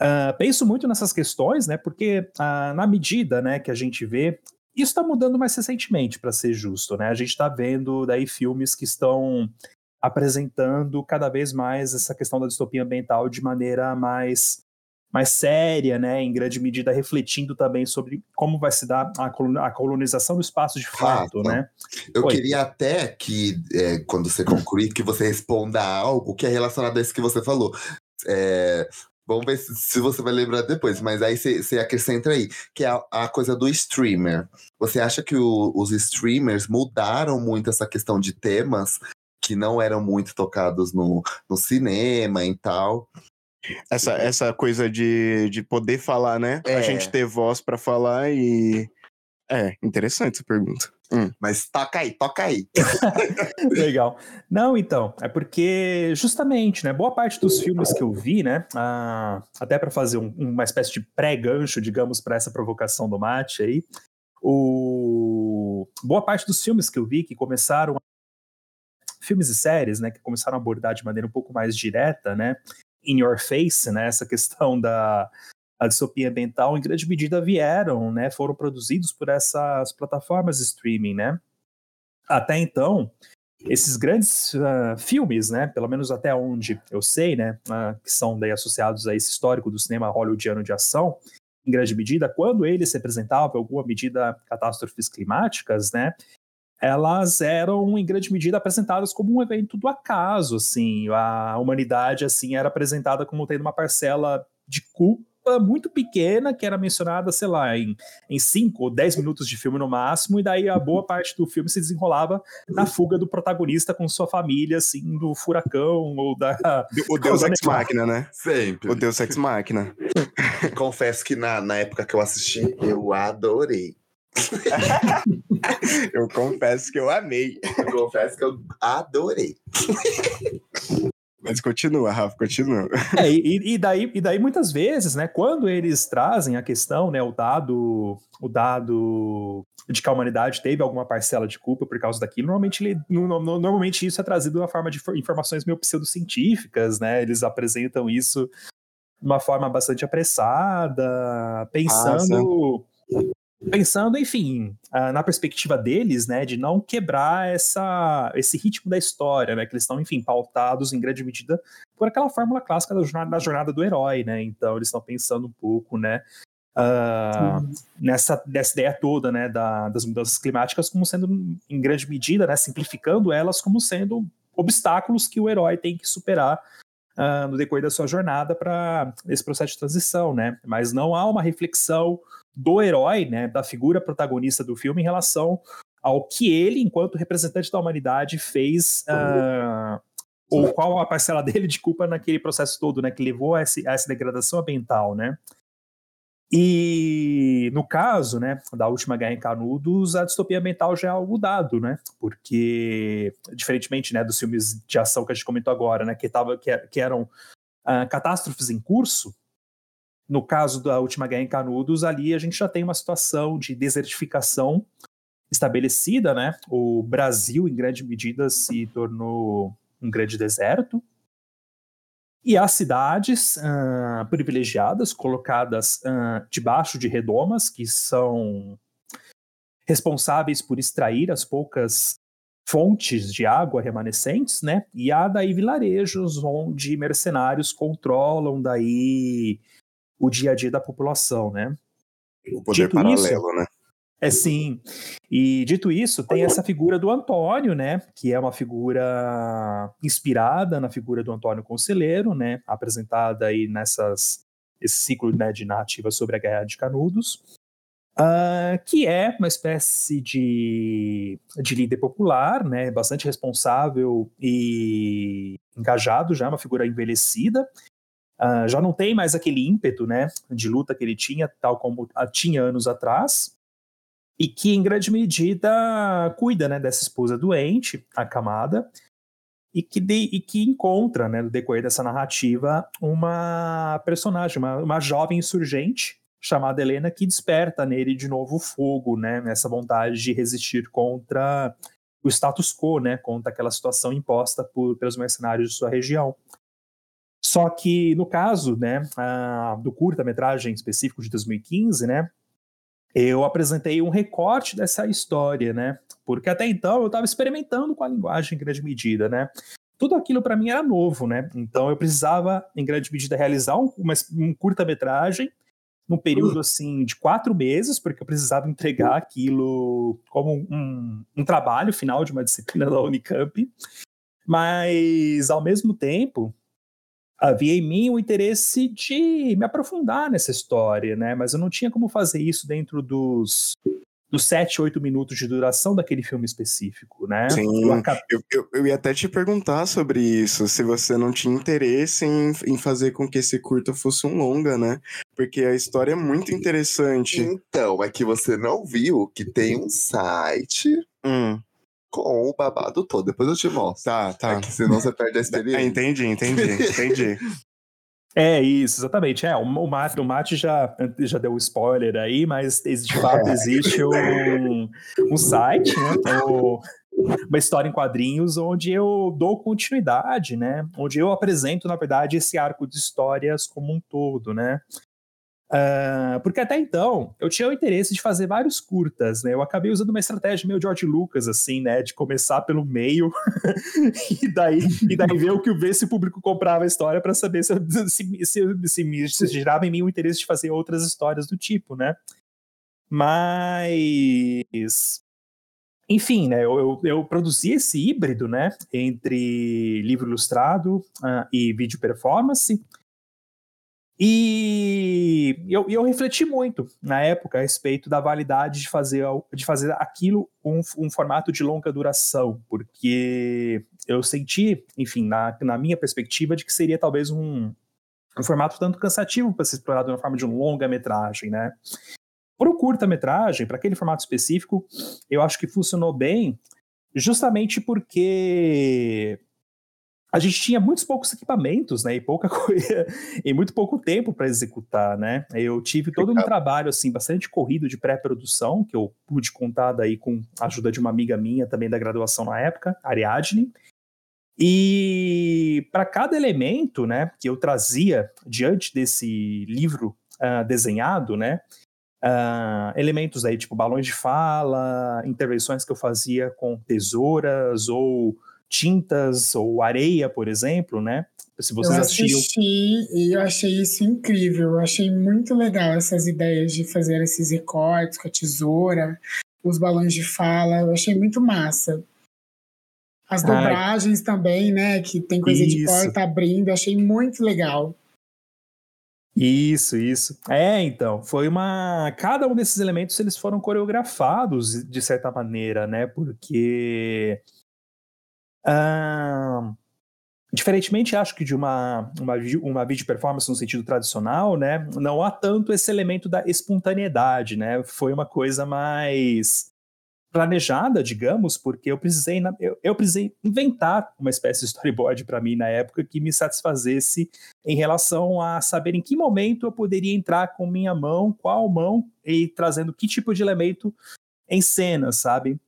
Uh, penso muito nessas questões, né? Porque uh, na medida, né, que a gente vê, isso está mudando mais recentemente, para ser justo, né? A gente está vendo daí filmes que estão apresentando cada vez mais essa questão da distopia ambiental de maneira mais mais séria, né, em grande medida refletindo também sobre como vai se dar a colonização do espaço de fato, ah, né? Eu Oi. queria até que, é, quando você concluir, que você responda algo que é relacionado a isso que você falou. É, Vamos ver se, se, você vai lembrar depois, mas aí você acrescenta aí, que é a, a, coisa do streamer. Você acha que o, os streamers mudaram muito essa questão de temas que não eram muito tocados no, no cinema e tal? Essa, essa coisa de, de poder falar, né? É. A gente ter voz para falar e. É, interessante essa pergunta. Hum. Mas toca aí, toca aí. Legal. Não, então, é porque justamente, né, boa parte dos filmes que eu vi, né, ah, até para fazer um, uma espécie de pré-gancho, digamos, para essa provocação do mate aí, o... boa parte dos filmes que eu vi que começaram filmes e séries, né, que começaram a abordar de maneira um pouco mais direta, né, in your face, né, essa questão da a distopia ambiental, em grande medida vieram, né, foram produzidos por essas plataformas de streaming, né? Até então, esses grandes uh, filmes, né, pelo menos até onde eu sei, né, uh, que são daí associados a esse histórico do cinema hollywoodiano de ação, em grande medida, quando eles representavam alguma medida catástrofes climáticas, né, elas eram em grande medida apresentadas como um evento do acaso, assim, a humanidade assim era apresentada como tendo uma parcela de muito pequena, que era mencionada, sei lá, em, em 5 ou 10 minutos de filme no máximo, e daí a boa parte do filme se desenrolava na fuga do protagonista com sua família, assim, do furacão ou da. O Deus Ex Máquina, né? Sempre. O Deus Ex Máquina. Confesso que na, na época que eu assisti, eu adorei. eu confesso que eu amei. Eu confesso que eu adorei. Mas continua, Rafa, continua. É, e, e, daí, e daí, muitas vezes, né, quando eles trazem a questão, né, o dado, o dado de que a humanidade teve alguma parcela de culpa por causa daquilo, normalmente, ele, no, no, normalmente isso é trazido na forma de informações meio pseudocientíficas, né, eles apresentam isso de uma forma bastante apressada, pensando... Ah, pensando, enfim, uh, na perspectiva deles, né, de não quebrar essa, esse ritmo da história, né, que eles estão, enfim, pautados em grande medida por aquela fórmula clássica da jornada, da jornada do herói, né, então eles estão pensando um pouco, né, uh, nessa, nessa ideia toda, né, da, das mudanças climáticas como sendo, em grande medida, né, simplificando elas como sendo obstáculos que o herói tem que superar uh, no decorrer da sua jornada para esse processo de transição, né? Mas não há uma reflexão do herói, né, da figura protagonista do filme em relação ao que ele, enquanto representante da humanidade, fez uh, ou qual a parcela dele de culpa naquele processo todo, né, que levou a, esse, a essa degradação ambiental, né? E no caso, né, da última guerra em Canudos, a distopia ambiental já é algo dado, né? Porque diferentemente, né, dos filmes de ação que a gente comentou agora, né, que tava que, que eram uh, catástrofes em curso, no caso da última guerra em Canudos, ali a gente já tem uma situação de desertificação estabelecida, né? O Brasil, em grande medida, se tornou um grande deserto. E as cidades uh, privilegiadas, colocadas uh, debaixo de redomas, que são responsáveis por extrair as poucas fontes de água remanescentes, né? E há daí vilarejos onde mercenários controlam daí o dia a dia da população, né? O poder Dito paralelo, isso, né? É sim. E dito isso, tem essa figura do Antônio, né? Que é uma figura inspirada na figura do Antônio Conselheiro, né? Apresentada aí nessas esse ciclo né, de narrativa sobre a Guerra de Canudos, uh, que é uma espécie de, de líder popular, né? Bastante responsável e engajado, já uma figura envelhecida. Uh, já não tem mais aquele ímpeto, né, de luta que ele tinha, tal como tinha anos atrás e que em grande medida cuida né, dessa esposa doente, acamada, e que, de, e que encontra, né, no decorrer dessa narrativa, uma personagem, uma, uma jovem insurgente chamada Helena, que desperta nele de novo o fogo, né, essa vontade de resistir contra o status quo, né, contra aquela situação imposta por, pelos mercenários de sua região. Só que no caso, né, a, do curta-metragem específico de 2015, né, eu apresentei um recorte dessa história, né? Porque até então eu estava experimentando com a linguagem em grande medida, né? Tudo aquilo para mim era novo, né? Então eu precisava, em grande medida, realizar um, uma, um curta-metragem num período hum. assim de quatro meses, porque eu precisava entregar aquilo como um, um trabalho final de uma disciplina da Unicamp. Mas, ao mesmo tempo, havia em mim o interesse de me aprofundar nessa história, né? Mas eu não tinha como fazer isso dentro dos dos sete, oito minutos de duração daquele filme específico, né? Sim, eu, acab... eu, eu, eu, ia até te perguntar sobre isso, se você não tinha interesse em, em fazer com que esse curta fosse um longa, né? Porque a história é muito interessante. Então, é que você não viu que tem um site hum com o babado todo. Depois eu te mostro. Tá, tá. É que senão você perde a experiência. É, entendi, entendi, entendi. É isso, exatamente. É, o, Mate, o Mate já, já deu um spoiler aí, mas de fato é. existe um, um site, né, uma história em quadrinhos onde eu dou continuidade, né? Onde eu apresento, na verdade, esse arco de histórias como um todo, né? Uh, porque até então eu tinha o interesse de fazer vários curtas, né? Eu acabei usando uma estratégia meio George Lucas, assim, né? De começar pelo meio e daí e daí ver o que ver se o público comprava a história para saber se, se, se, se, se gerava em mim o interesse de fazer outras histórias do tipo, né? Mas enfim, né, eu, eu, eu, produzi esse híbrido, né, entre livro ilustrado uh, e vídeo performance, e eu, eu refleti muito na época a respeito da validade de fazer, de fazer aquilo um, um formato de longa duração, porque eu senti, enfim, na, na minha perspectiva, de que seria talvez um, um formato tanto cansativo para ser explorado na forma de um longa-metragem, né? Para o curta-metragem, para aquele formato específico, eu acho que funcionou bem, justamente porque a gente tinha muitos poucos equipamentos, né, e pouca coisa, e muito pouco tempo para executar, né? Eu tive todo um trabalho assim bastante corrido de pré-produção que eu pude contar daí com a ajuda de uma amiga minha também da graduação na época, Ariadne. E para cada elemento, né, que eu trazia diante desse livro uh, desenhado, né, uh, elementos aí tipo balões de fala, intervenções que eu fazia com tesouras ou tintas ou areia, por exemplo, né? Se vocês eu assisti e eu achei isso incrível. Eu achei muito legal essas ideias de fazer esses recortes com a tesoura, os balões de fala. Eu achei muito massa. As dobragens Ai. também, né? Que tem coisa Isso. de porta abrindo, achei muito legal. Isso, isso. É, então, foi uma. Cada um desses elementos eles foram coreografados de certa maneira, né? Porque. Diferentemente, acho que de uma, uma, uma vídeo performance no sentido tradicional, né? Não há tanto esse elemento da espontaneidade, né? Foi uma coisa mais planejada, digamos, porque eu precisei, eu, eu precisei inventar uma espécie de storyboard para mim na época que me satisfazesse em relação a saber em que momento eu poderia entrar com minha mão, qual mão e trazendo que tipo de elemento em cena, sabe?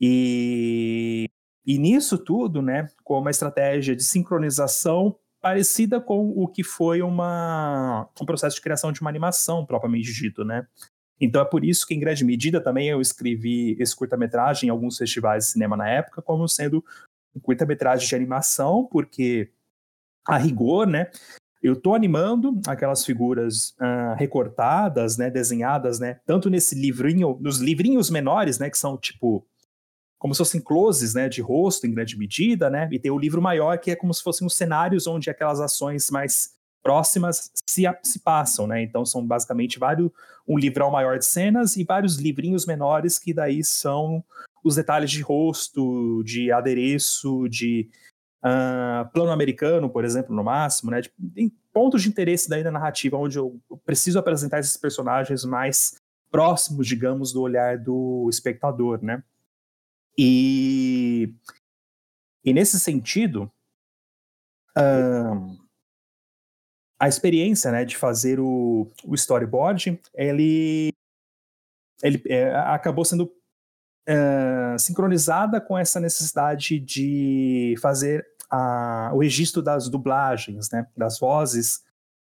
E, e nisso tudo, né, com uma estratégia de sincronização parecida com o que foi uma, um processo de criação de uma animação propriamente dito, né? Então é por isso que, em grande medida, também eu escrevi esse curta-metragem em alguns festivais de cinema na época, como sendo um curta-metragem de animação, porque, a rigor, né, eu estou animando aquelas figuras uh, recortadas, né, desenhadas, né, tanto nesse livrinho, nos livrinhos menores, né, que são tipo como se fossem closes, né, de rosto em grande medida, né, e tem o livro maior que é como se fossem os cenários onde aquelas ações mais próximas se, se passam, né? Então são basicamente vários um livrão maior de cenas e vários livrinhos menores que daí são os detalhes de rosto, de adereço, de uh, plano americano, por exemplo, no máximo, né? De, pontos de interesse daí na narrativa onde eu preciso apresentar esses personagens mais próximos, digamos, do olhar do espectador, né? E, e nesse sentido, uh, a experiência né, de fazer o, o storyboard, ele, ele é, acabou sendo é, sincronizada com essa necessidade de fazer a, o registro das dublagens, né, das vozes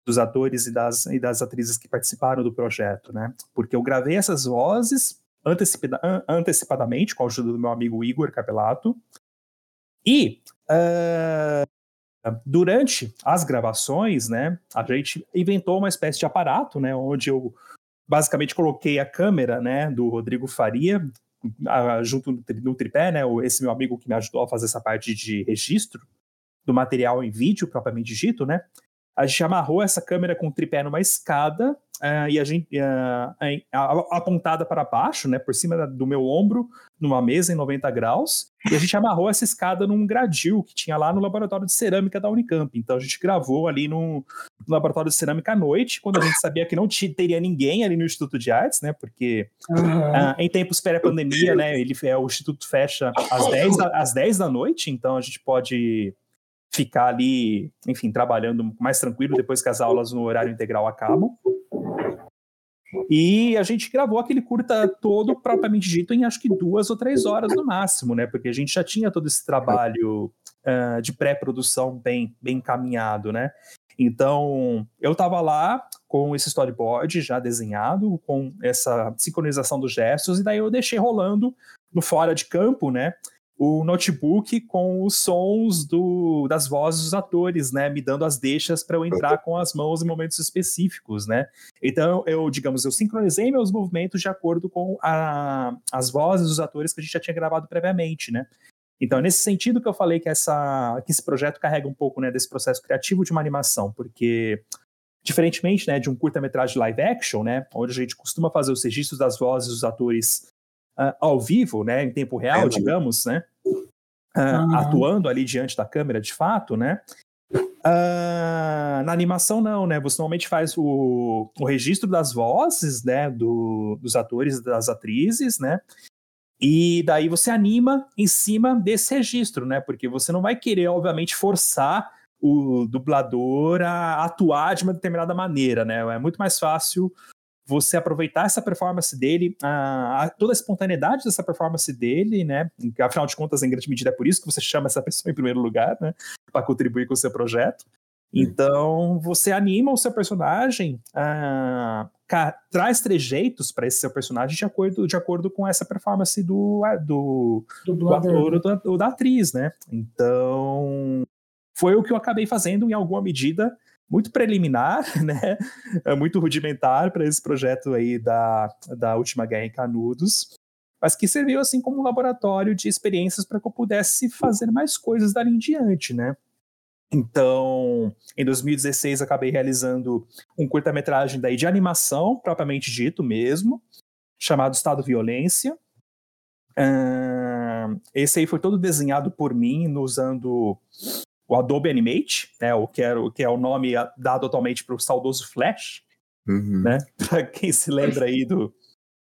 dos atores e das, e das atrizes que participaram do projeto, né? Porque eu gravei essas vozes antecipada, antecipadamente com a ajuda do meu amigo Igor Capelato. E uh, Durante as gravações, né, a gente inventou uma espécie de aparato, né, onde eu basicamente coloquei a câmera, né, do Rodrigo Faria junto no tripé, né, esse meu amigo que me ajudou a fazer essa parte de registro do material em vídeo propriamente dito, né, a gente amarrou essa câmera com o tripé numa escada uh, e a gente uh, apontada para baixo, né, por cima do meu ombro, numa mesa em 90 graus, e a gente amarrou essa escada num gradil que tinha lá no laboratório de cerâmica da Unicamp. Então a gente gravou ali no, no laboratório de cerâmica à noite, quando a gente sabia que não teria ninguém ali no Instituto de Artes, né, porque uhum. uh, em tempos pré-pandemia, né, ele, é, o Instituto fecha às 10, da, às 10 da noite, então a gente pode ficar ali, enfim, trabalhando mais tranquilo depois que as aulas no horário integral acabam. E a gente gravou aquele curta todo, propriamente dito, em acho que duas ou três horas no máximo, né? Porque a gente já tinha todo esse trabalho uh, de pré-produção bem, bem encaminhado, né? Então, eu estava lá com esse storyboard já desenhado, com essa sincronização dos gestos, e daí eu deixei rolando no fora de campo, né? O notebook com os sons do, das vozes dos atores, né, me dando as deixas para eu entrar com as mãos em momentos específicos, né. Então eu, digamos, eu sincronizei meus movimentos de acordo com a, as vozes dos atores que a gente já tinha gravado previamente, né. Então é nesse sentido que eu falei que essa que esse projeto carrega um pouco, né, desse processo criativo de uma animação, porque diferentemente, né, de um curta-metragem live action, né, onde a gente costuma fazer os registros das vozes dos atores uh, ao vivo, né, em tempo real, é, digamos, né, uh, atuando ali diante da câmera de fato, né? Uh, na animação não, né? Você normalmente faz o, o registro das vozes, né? Do, dos atores e das atrizes, né? E daí você anima em cima desse registro, né? Porque você não vai querer, obviamente, forçar o dublador a atuar de uma determinada maneira, né? É muito mais fácil você aproveitar essa performance dele, a, a, toda a espontaneidade dessa performance dele, né? Afinal de contas, em grande medida é por isso que você chama essa pessoa em primeiro lugar, né? Para contribuir com o seu projeto. Então, você anima o seu personagem, a, traz trejeitos para esse seu personagem de acordo, de acordo com essa performance do, do, do, do ator ou, ou da atriz, né? Então, foi o que eu acabei fazendo em alguma medida muito preliminar, né? É muito rudimentar para esse projeto aí da, da Última Guerra em Canudos. mas que serviu assim como um laboratório de experiências para que eu pudesse fazer mais coisas dali em diante, né? Então, em 2016, acabei realizando um curta-metragem daí de animação, propriamente dito mesmo, chamado Estado Violência. Esse aí foi todo desenhado por mim, usando o Adobe Animate, né, o, que é, o que é o nome dado atualmente para o saudoso Flash, uhum. né? Para quem se lembra aí do.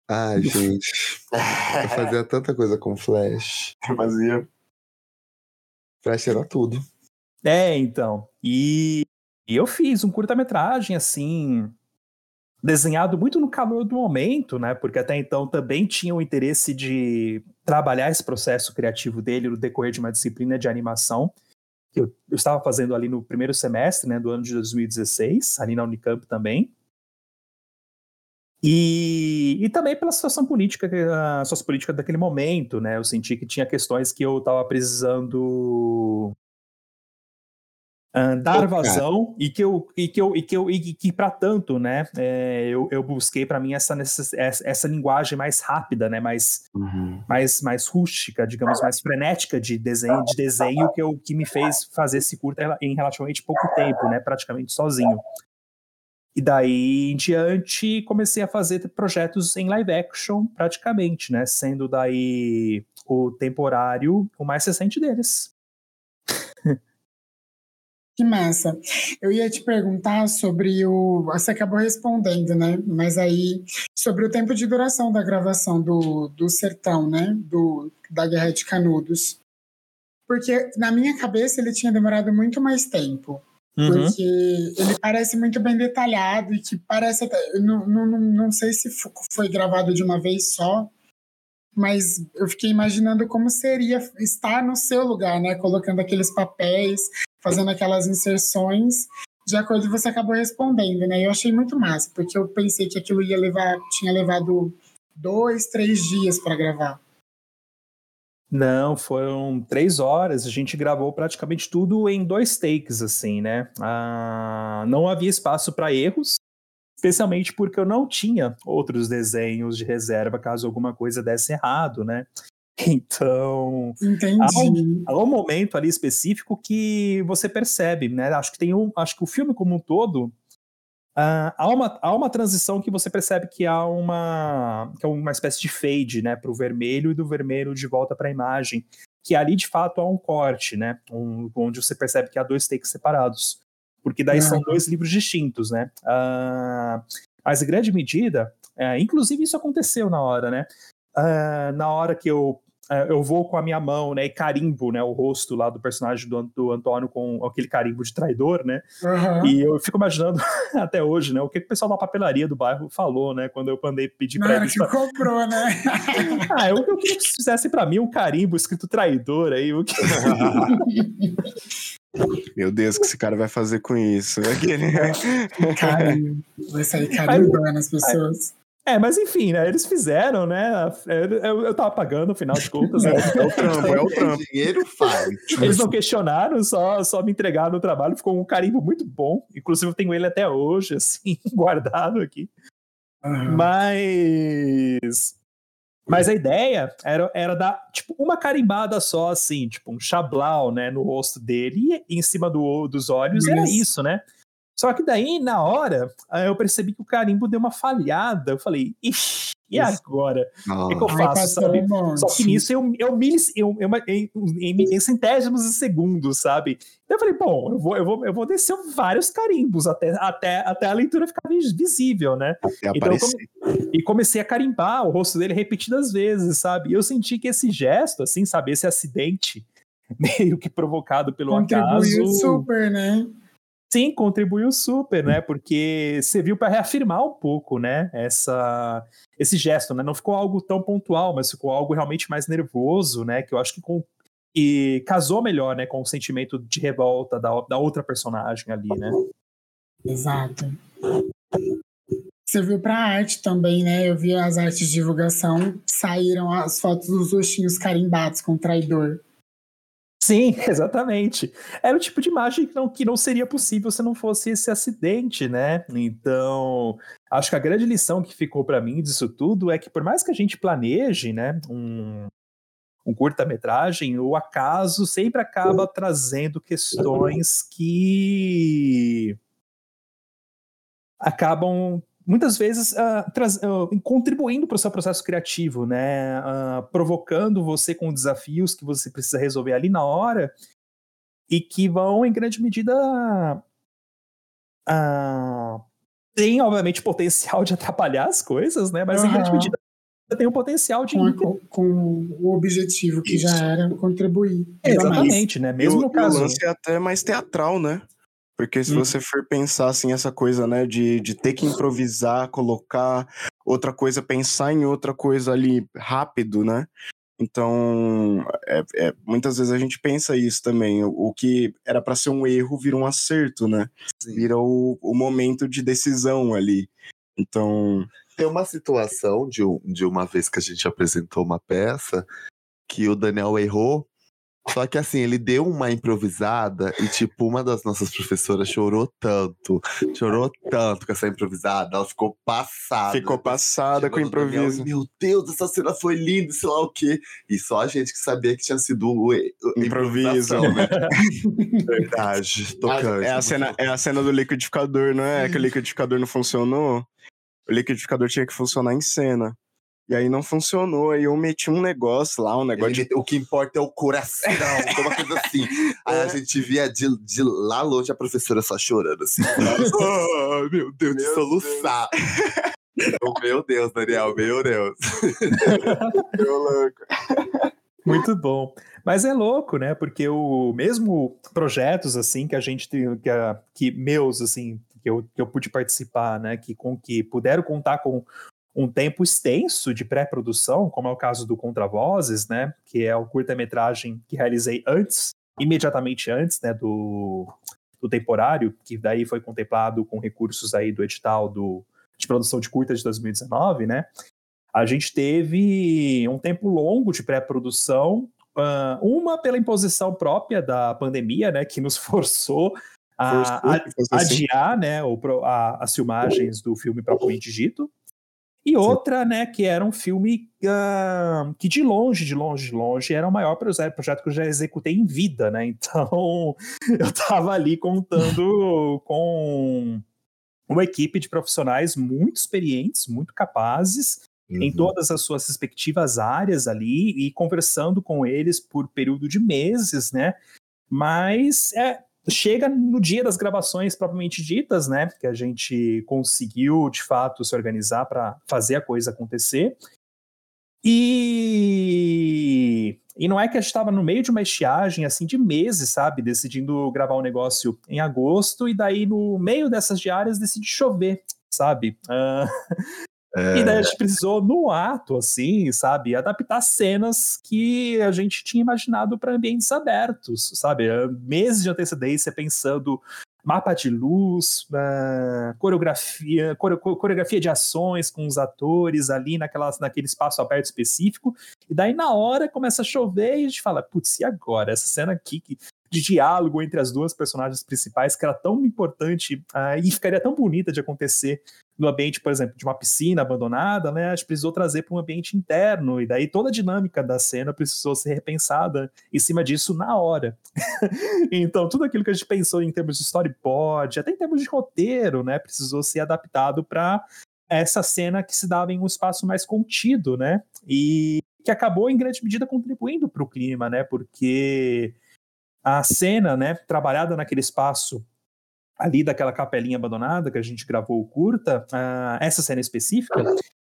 Ai, do... gente. Eu fazia tanta coisa com Flash. Eu fazia. Flash era tudo. É, então. E, e eu fiz um curta-metragem, assim, desenhado muito no calor do momento, né? Porque até então também tinha o interesse de trabalhar esse processo criativo dele no decorrer de uma disciplina de animação que eu, eu estava fazendo ali no primeiro semestre, né, do ano de 2016, ali na Unicamp também. E, e também pela situação política, a situação política daquele momento, né? Eu senti que tinha questões que eu estava precisando Uh, dar vazão e que eu e que eu e que eu e que para tanto né? É, eu, eu busquei para mim essa, essa essa linguagem mais rápida né? Mais uhum. mais mais rústica digamos mais frenética de desenho de desenho que eu que me fez fazer esse curta em relativamente pouco tempo né? Praticamente sozinho. E daí em diante comecei a fazer projetos em live action praticamente né? Sendo daí o temporário o mais recente deles Que massa. Eu ia te perguntar sobre o. Você acabou respondendo, né? Mas aí, sobre o tempo de duração da gravação do, do Sertão, né? Do, da Guerra de Canudos. Porque na minha cabeça ele tinha demorado muito mais tempo. Uhum. Porque ele parece muito bem detalhado e que parece até. Não, não, não sei se foi gravado de uma vez só, mas eu fiquei imaginando como seria estar no seu lugar, né? Colocando aqueles papéis, fazendo aquelas inserções, de acordo com você acabou respondendo, né? Eu achei muito massa, porque eu pensei que aquilo ia levar, tinha levado dois, três dias para gravar. Não, foram três horas. A gente gravou praticamente tudo em dois takes, assim, né? Ah, não havia espaço para erros, especialmente porque eu não tinha outros desenhos de reserva caso alguma coisa desse errado, né? Então, há um, há um, momento ali específico que você percebe, né? Acho que tem um, acho que o filme como um todo uh, há, uma, há uma transição que você percebe que há uma que é uma espécie de fade, né, para o vermelho e do vermelho de volta para a imagem, que ali de fato há um corte, né, um, onde você percebe que há dois takes separados porque daí uhum. são dois livros distintos, né? Uh, mas em grande medida, uh, inclusive isso aconteceu na hora, né? Uh, na hora que eu eu vou com a minha mão, né, e carimbo, né, o rosto lá do personagem do, do Antônio com aquele carimbo de traidor, né? Uhum. E eu fico imaginando até hoje, né, o que o pessoal da papelaria do bairro falou, né, quando eu mandei pedir para eles. que pra... comprou, né? ah, eu, eu queria que fizessem para mim um carimbo escrito traidor aí, o que Meu Deus, o que esse cara vai fazer com isso? Carinho. Vai sair carimbando as pessoas. É, mas enfim, né? Eles fizeram, né? Eu, eu tava pagando, afinal de contas. Né? É o trampo, é o trampo. dinheiro faz. Eles não questionaram, só, só me entregaram o trabalho. Ficou um carimbo muito bom. Inclusive, eu tenho ele até hoje, assim, guardado aqui. Uhum. Mas. Mas a ideia era, era dar, tipo, uma carimbada só, assim, tipo, um chablau, né, no rosto dele e em cima do, dos olhos, era isso, né? Só que daí, na hora, eu percebi que o carimbo deu uma falhada. Eu falei, ixi, e agora? O que, que, eu faço, sabe? Só que nisso eu, eu, eu, eu, em, em, em centésimos de segundos, sabe? Então eu falei, bom, eu vou, eu vou, eu vou descer vários carimbos até, até, até a leitura ficar visível, né? Até então, come, e comecei a carimbar o rosto dele repetidas vezes, sabe? E eu senti que esse gesto, assim, sabe? Esse acidente meio que provocado pelo Contribuiu acaso. super, né? Sim, contribuiu super, né? Porque serviu para reafirmar um pouco, né? Essa, esse gesto, né? Não ficou algo tão pontual, mas ficou algo realmente mais nervoso, né? Que eu acho que com, e casou melhor, né? Com o sentimento de revolta da, da outra personagem ali, né? Exato. Serviu para arte também, né? Eu vi as artes de divulgação, saíram as fotos dos rostinhos carimbados com o traidor. Sim, exatamente. Era o tipo de imagem que não, que não seria possível se não fosse esse acidente, né? Então, acho que a grande lição que ficou para mim disso tudo é que por mais que a gente planeje, né, um, um curta-metragem, o acaso sempre acaba trazendo questões que acabam muitas vezes uh, traz, uh, contribuindo para o seu processo criativo, né? Uh, provocando você com desafios que você precisa resolver ali na hora e que vão, em grande medida, tem, obviamente, potencial de atrapalhar as coisas, né? Mas, uhum. em grande medida, tem o potencial de. Com, com, o objetivo que Isso. já era contribuir. Exatamente, né? Mesmo no caso. O lance é até mais teatral, né? Porque se hum. você for pensar assim, essa coisa, né, de, de ter que improvisar, colocar outra coisa, pensar em outra coisa ali rápido, né? Então, é, é, muitas vezes a gente pensa isso também. O, o que era para ser um erro vira um acerto, né? Sim. Vira o, o momento de decisão ali. Então. Tem uma situação de, de uma vez que a gente apresentou uma peça que o Daniel errou só que assim, ele deu uma improvisada e, tipo, uma das nossas professoras chorou tanto, chorou tanto com essa improvisada, ela ficou passada. Ficou passada com o improviso. Meu Deus, essa cena foi linda, sei lá o quê. E só a gente que sabia que tinha sido o improviso, né? Verdade, tocante. É a, cena, é a cena do liquidificador, não é? Que o liquidificador não funcionou. O liquidificador tinha que funcionar em cena. E aí não funcionou. Aí eu meti um negócio lá, um negócio. De... O que importa é o coração, uma coisa assim. Aí é. a gente via de, de lá longe a professora só chorando, assim. oh, meu Deus, de soluçar. oh, meu Deus, Daniel, meu Deus. meu louco. Muito bom. Mas é louco, né? Porque o mesmo projetos assim que a gente tem, que, que meus assim, que eu, que eu pude participar, né? Que com que puderam contar com um tempo extenso de pré-produção, como é o caso do Contravozes, né, que é o curta-metragem que realizei antes, imediatamente antes, né, do, do temporário, que daí foi contemplado com recursos aí do edital do, de produção de curta de 2019, né, a gente teve um tempo longo de pré-produção, uh, uma pela imposição própria da pandemia, né, que nos forçou a, a, a adiar, né, o, a, as filmagens do filme propriamente dito, e outra, né, que era um filme uh, que de longe, de longe, de longe, era o maior projeto, que eu já executei em vida, né? Então, eu estava ali contando com uma equipe de profissionais muito experientes, muito capazes, uhum. em todas as suas respectivas áreas ali, e conversando com eles por período de meses, né? Mas é, chega no dia das gravações propriamente ditas, né? Que a gente conseguiu de fato se organizar para fazer a coisa acontecer. E, e não é que a gente estava no meio de uma estiagem assim de meses, sabe? Decidindo gravar o um negócio em agosto, e daí no meio dessas diárias decide chover, sabe? Uh, é... E daí a gente precisou, no ato, assim, sabe, adaptar cenas que a gente tinha imaginado para ambientes abertos, sabe? Meses de antecedência pensando mapa de luz, uh, coreografia, core, coreografia de ações com os atores ali naquela, naquele espaço aberto específico, e daí na hora começa a chover e a gente fala, putz, e agora? Essa cena aqui que de diálogo entre as duas personagens principais, que era tão importante uh, e ficaria tão bonita de acontecer no ambiente, por exemplo, de uma piscina abandonada, né? A gente precisou trazer para um ambiente interno, e daí toda a dinâmica da cena precisou ser repensada em cima disso na hora. então, tudo aquilo que a gente pensou em termos de storyboard, até em termos de roteiro, né? Precisou ser adaptado para essa cena que se dava em um espaço mais contido, né? E que acabou, em grande medida, contribuindo para o clima, né? Porque a cena, né, trabalhada naquele espaço ali daquela capelinha abandonada que a gente gravou curta, uh, essa cena específica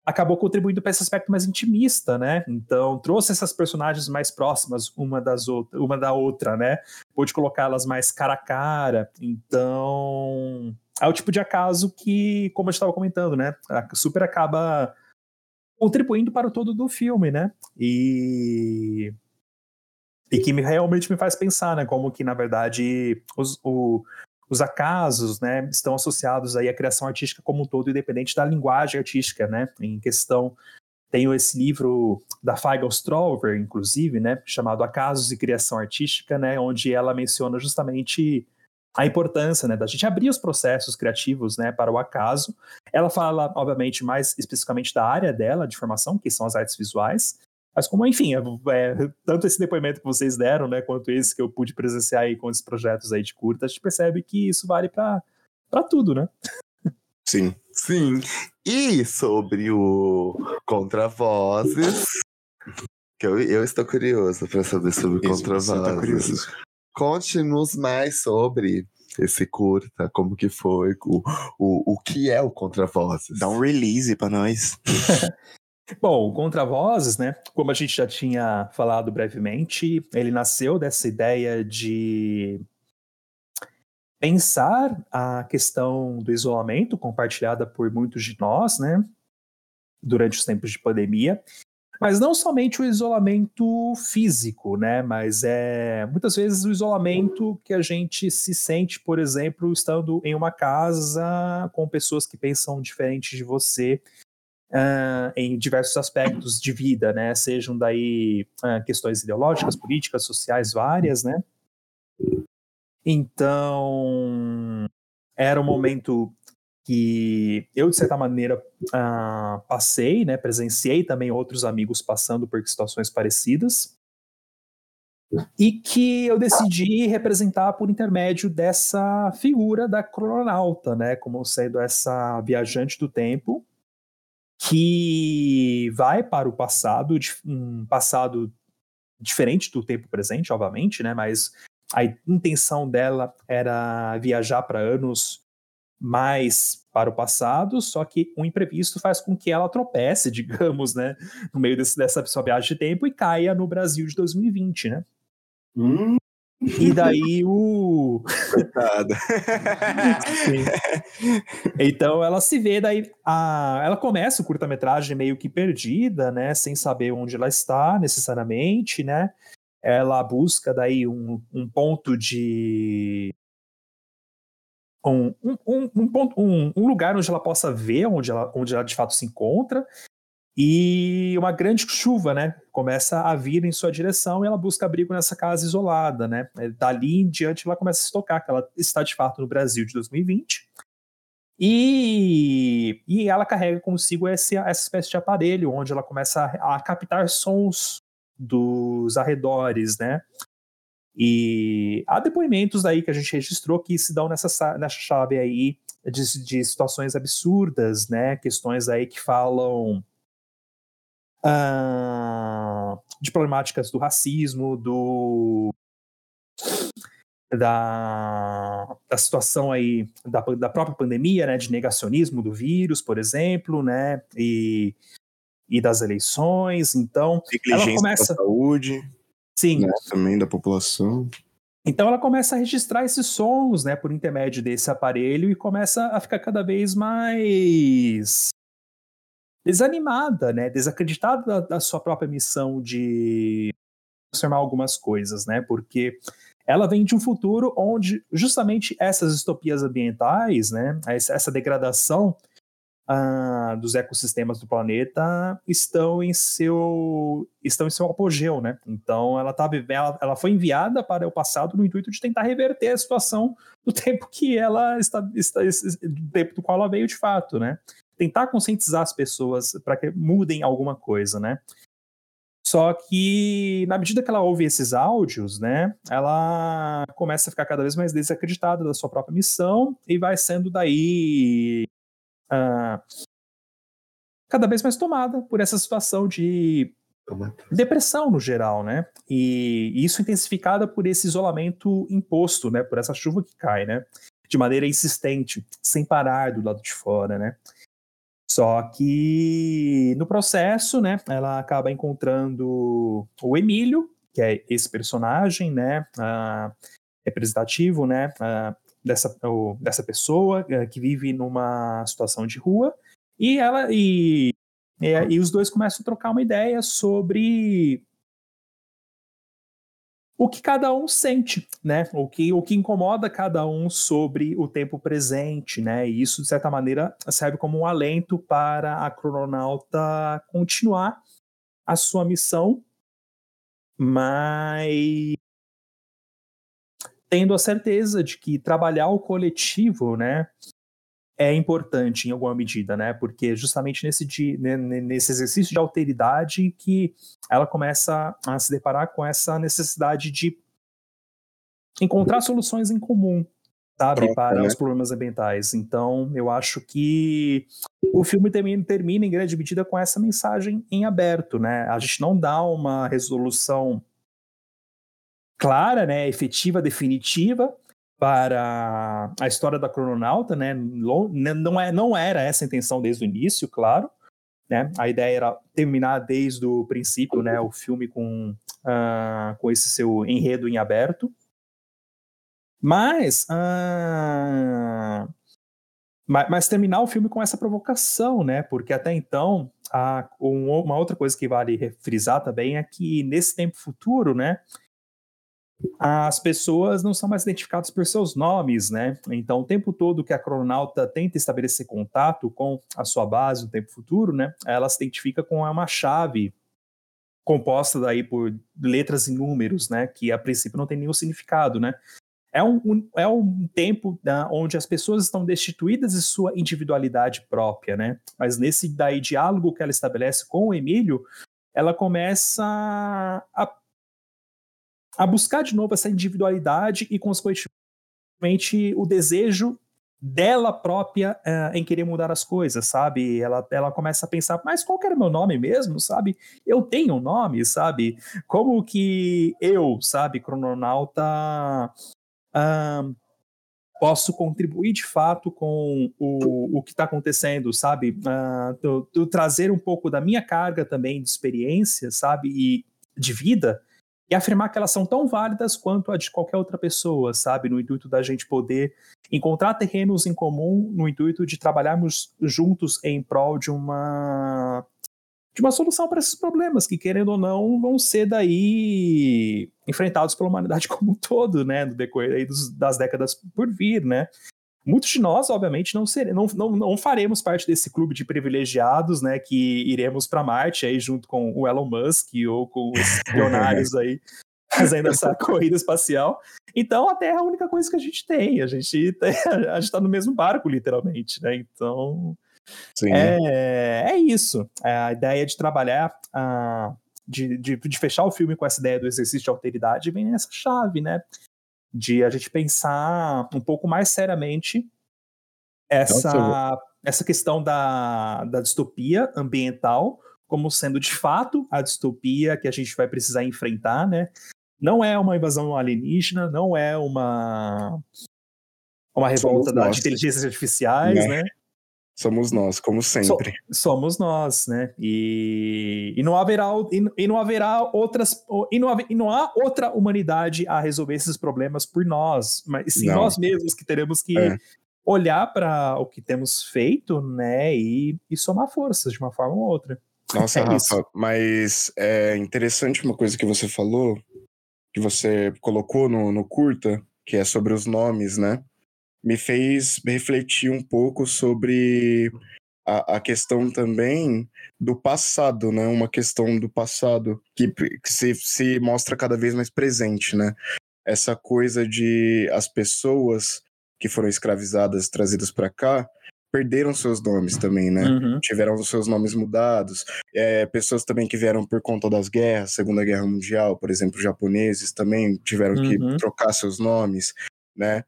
acabou contribuindo para esse aspecto mais intimista, né? Então trouxe essas personagens mais próximas uma das outras, uma da outra, né? Pôde colocá-las mais cara a cara. Então é o tipo de acaso que, como eu estava comentando, né? Super acaba contribuindo para o todo do filme, né? E e que me, realmente me faz pensar, né, como que na verdade os, o, os acasos, né, estão associados aí à criação artística como um todo, independente da linguagem artística, né, em questão. Tenho esse livro da Feigl Strover, inclusive, né, chamado Acasos e Criação Artística, né, onde ela menciona justamente a importância né, da gente abrir os processos criativos né, para o acaso. Ela fala, obviamente, mais especificamente da área dela de formação, que são as artes visuais, mas como, enfim, é, é, tanto esse depoimento que vocês deram, né, quanto esse que eu pude presenciar aí com esses projetos aí de curta, a gente percebe que isso vale para tudo, né? Sim. Sim. E sobre o Contravozes, que eu, eu estou curioso para saber sobre o Contravozes. Tá Conte-nos mais sobre esse curta, como que foi, o, o, o que é o Contravozes. Dá um release para nós. Bom, o Contravozes, né, como a gente já tinha falado brevemente, ele nasceu dessa ideia de pensar a questão do isolamento compartilhada por muitos de nós, né, durante os tempos de pandemia, mas não somente o isolamento físico, né, mas é muitas vezes o isolamento que a gente se sente, por exemplo, estando em uma casa com pessoas que pensam diferente de você, Uh, em diversos aspectos de vida, né? Sejam daí uh, questões ideológicas, políticas, sociais, várias, né? Então, era um momento que eu, de certa maneira, uh, passei, né? Presenciei também outros amigos passando por situações parecidas. E que eu decidi representar por intermédio dessa figura da cronauta, né? Como sendo essa viajante do tempo que vai para o passado, um passado diferente do tempo presente, obviamente, né? Mas a intenção dela era viajar para anos mais para o passado, só que um imprevisto faz com que ela tropece, digamos, né, no meio desse, dessa sua viagem de tempo e caia no Brasil de 2020, né? Hum. E daí o. Coitada. então ela se vê, daí. A... Ela começa o curta-metragem meio que perdida, né? Sem saber onde ela está necessariamente, né? Ela busca daí um, um ponto de. Um, um, um, ponto, um, um lugar onde ela possa ver onde ela, onde ela de fato se encontra e uma grande chuva, né, começa a vir em sua direção e ela busca abrigo nessa casa isolada, né? É, dali em diante ela começa a se tocar que ela está de fato no Brasil de 2020. E, e ela carrega consigo esse, essa espécie de aparelho onde ela começa a, a captar sons dos arredores, né? E há depoimentos aí que a gente registrou que se dão nessa, nessa chave aí de, de situações absurdas, né? Questões aí que falam uh, de problemáticas do racismo, do da, da situação aí da, da própria pandemia, né, de negacionismo do vírus, por exemplo, né, e, e das eleições. Então, ela começa da saúde, sim, né, também da população. Então ela começa a registrar esses sons, né, por intermédio desse aparelho e começa a ficar cada vez mais desanimada, né, desacreditada da, da sua própria missão de transformar algumas coisas, né, porque ela vem de um futuro onde justamente essas distopias ambientais, né, essa degradação uh, dos ecossistemas do planeta estão em seu estão em seu apogeu, né? Então ela tá ela, ela foi enviada para o passado no intuito de tentar reverter a situação do tempo que ela está, está do tempo do qual ela veio de fato, né? Tentar conscientizar as pessoas para que mudem alguma coisa, né? Só que, na medida que ela ouve esses áudios, né, ela começa a ficar cada vez mais desacreditada da sua própria missão e vai sendo daí uh, cada vez mais tomada por essa situação de depressão no geral, né? E isso intensificada por esse isolamento imposto, né? Por essa chuva que cai, né? De maneira insistente, sem parar do lado de fora, né? Só que no processo, né, ela acaba encontrando o Emílio, que é esse personagem, né, uh, representativo, né, uh, dessa, uh, dessa pessoa eh, que vive numa situação de rua, e ela e, e, e os dois começam a trocar uma ideia sobre o que cada um sente, né? O que, o que incomoda cada um sobre o tempo presente, né? E isso, de certa maneira, serve como um alento para a crononauta continuar a sua missão, mas tendo a certeza de que trabalhar o coletivo, né, é importante em alguma medida, né? Porque justamente nesse, nesse exercício de alteridade que ela começa a se deparar com essa necessidade de encontrar soluções em comum, sabe, Pronto, para né? os problemas ambientais. Então, eu acho que o filme termina, termina em grande medida com essa mensagem em aberto, né? A gente não dá uma resolução clara, né, efetiva, definitiva para a história da crononauta, né? Não, é, não era essa a intenção desde o início, claro. Né? A ideia era terminar desde o princípio, né, o filme com, uh, com esse seu enredo em aberto. Mas, uh, mas, mas, terminar o filme com essa provocação, né? Porque até então, a, uma outra coisa que vale frisar também é que nesse tempo futuro, né? As pessoas não são mais identificadas por seus nomes, né? Então, o tempo todo que a crononauta tenta estabelecer contato com a sua base no tempo futuro, né? Ela se identifica com uma chave composta daí por letras e números, né? Que a princípio não tem nenhum significado, né? É um, um é um tempo né, onde as pessoas estão destituídas de sua individualidade própria, né? Mas nesse daí diálogo que ela estabelece com o Emílio, ela começa a a buscar de novo essa individualidade e, consequentemente, o desejo dela própria uh, em querer mudar as coisas, sabe? Ela, ela começa a pensar, mas qual que era meu nome mesmo, sabe? Eu tenho um nome, sabe? Como que eu, sabe, crononauta, uh, posso contribuir de fato com o, o que está acontecendo, sabe? Uh, trazer um pouco da minha carga também de experiência, sabe? E de vida, e afirmar que elas são tão válidas quanto a de qualquer outra pessoa, sabe? No intuito da gente poder encontrar terrenos em comum, no intuito de trabalharmos juntos em prol de uma de uma solução para esses problemas que querendo ou não vão ser daí enfrentados pela humanidade como um todo, né, no decorrer dos, das décadas por vir, né? Muitos de nós, obviamente, não, seremos, não, não, não faremos parte desse clube de privilegiados, né, que iremos para Marte aí junto com o Elon Musk ou com os pionários aí fazendo essa corrida espacial. Então, a Terra é a única coisa que a gente tem. A gente a gente está no mesmo barco, literalmente, né? Então, Sim. É, é isso. É a ideia de trabalhar, de, de, de fechar o filme com essa ideia do exercício de alteridade vem nessa chave, né? De a gente pensar um pouco mais seriamente essa, essa questão da, da distopia ambiental como sendo de fato a distopia que a gente vai precisar enfrentar, né? Não é uma invasão alienígena, não é uma uma revolta das inteligências artificiais, né? né? Somos nós, como sempre. So, somos nós, né? E, e não haverá e, e, não haverá outras e não, e não há outra humanidade a resolver esses problemas por nós, mas sim não. nós mesmos que teremos que é. olhar para o que temos feito, né? E, e somar forças de uma forma ou outra. Nossa, é Rafa, isso. mas é interessante uma coisa que você falou, que você colocou no, no curta, que é sobre os nomes, né? Me fez refletir um pouco sobre a, a, questão também do passado, né? Uma questão do passado que, que se, se mostra cada vez mais presente, né? Essa coisa de as pessoas que foram escravizadas, trazidas para cá, perderam seus nomes também, né? Uhum. Tiveram os seus nomes mudados. É, pessoas também que vieram por conta das guerras, Segunda Guerra Mundial, por exemplo, japoneses também tiveram uhum. que trocar seus nomes, né?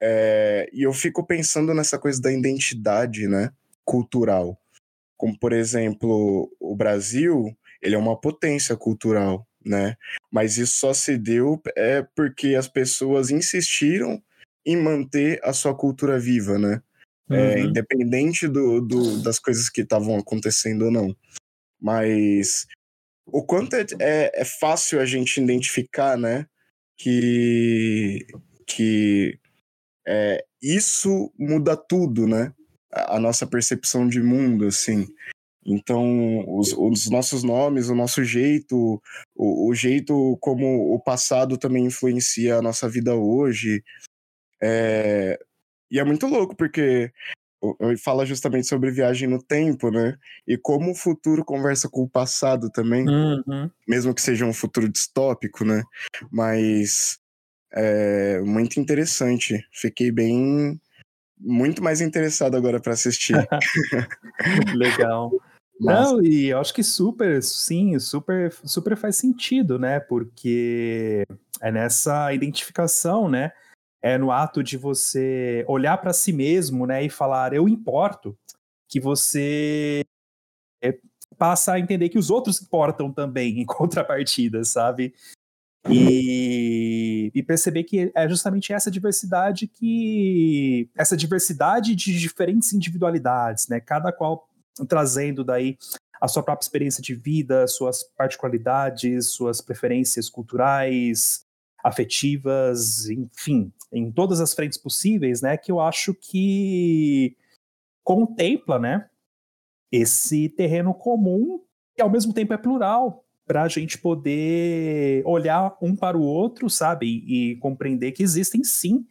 É, e eu fico pensando nessa coisa da identidade, né, cultural. Como, por exemplo, o Brasil, ele é uma potência cultural, né? Mas isso só se deu é porque as pessoas insistiram em manter a sua cultura viva, né? É, uhum. É, independente do, do, das coisas que estavam acontecendo ou não. Mas o quanto é, é, é, fácil a gente identificar, né? Que, que é, isso muda tudo, né? A, a nossa percepção de mundo, assim. Então, os, os, nossos nomes, o nosso jeito, o, o, jeito como o passado também influencia a nossa vida hoje. É... E é muito louco, porque fala justamente sobre viagem no tempo, né? E como o futuro conversa com o passado também, uhum. mesmo que seja um futuro distópico, né? Mas É muito interessante. Fiquei bem. Muito mais interessado agora para assistir. Legal. Mas... Não, e eu acho que super, sim, super, super faz sentido, né? Porque é nessa identificação, né? É no ato de você olhar para si mesmo, né? E falar, eu importo, que você é, passa a entender que os outros importam também em contrapartida, sabe? E, e, perceber que é justamente essa diversidade que essa diversidade de diferentes individualidades, né? Cada qual trazendo daí a sua própria experiência de vida, suas particularidades, suas preferências culturais, afetivas, enfim, em todas as frentes possíveis, né? Que eu acho que contempla, né? Esse terreno comum que ao mesmo tempo é plural, para a gente poder olhar um para o outro, sabe? E, compreender que existem sim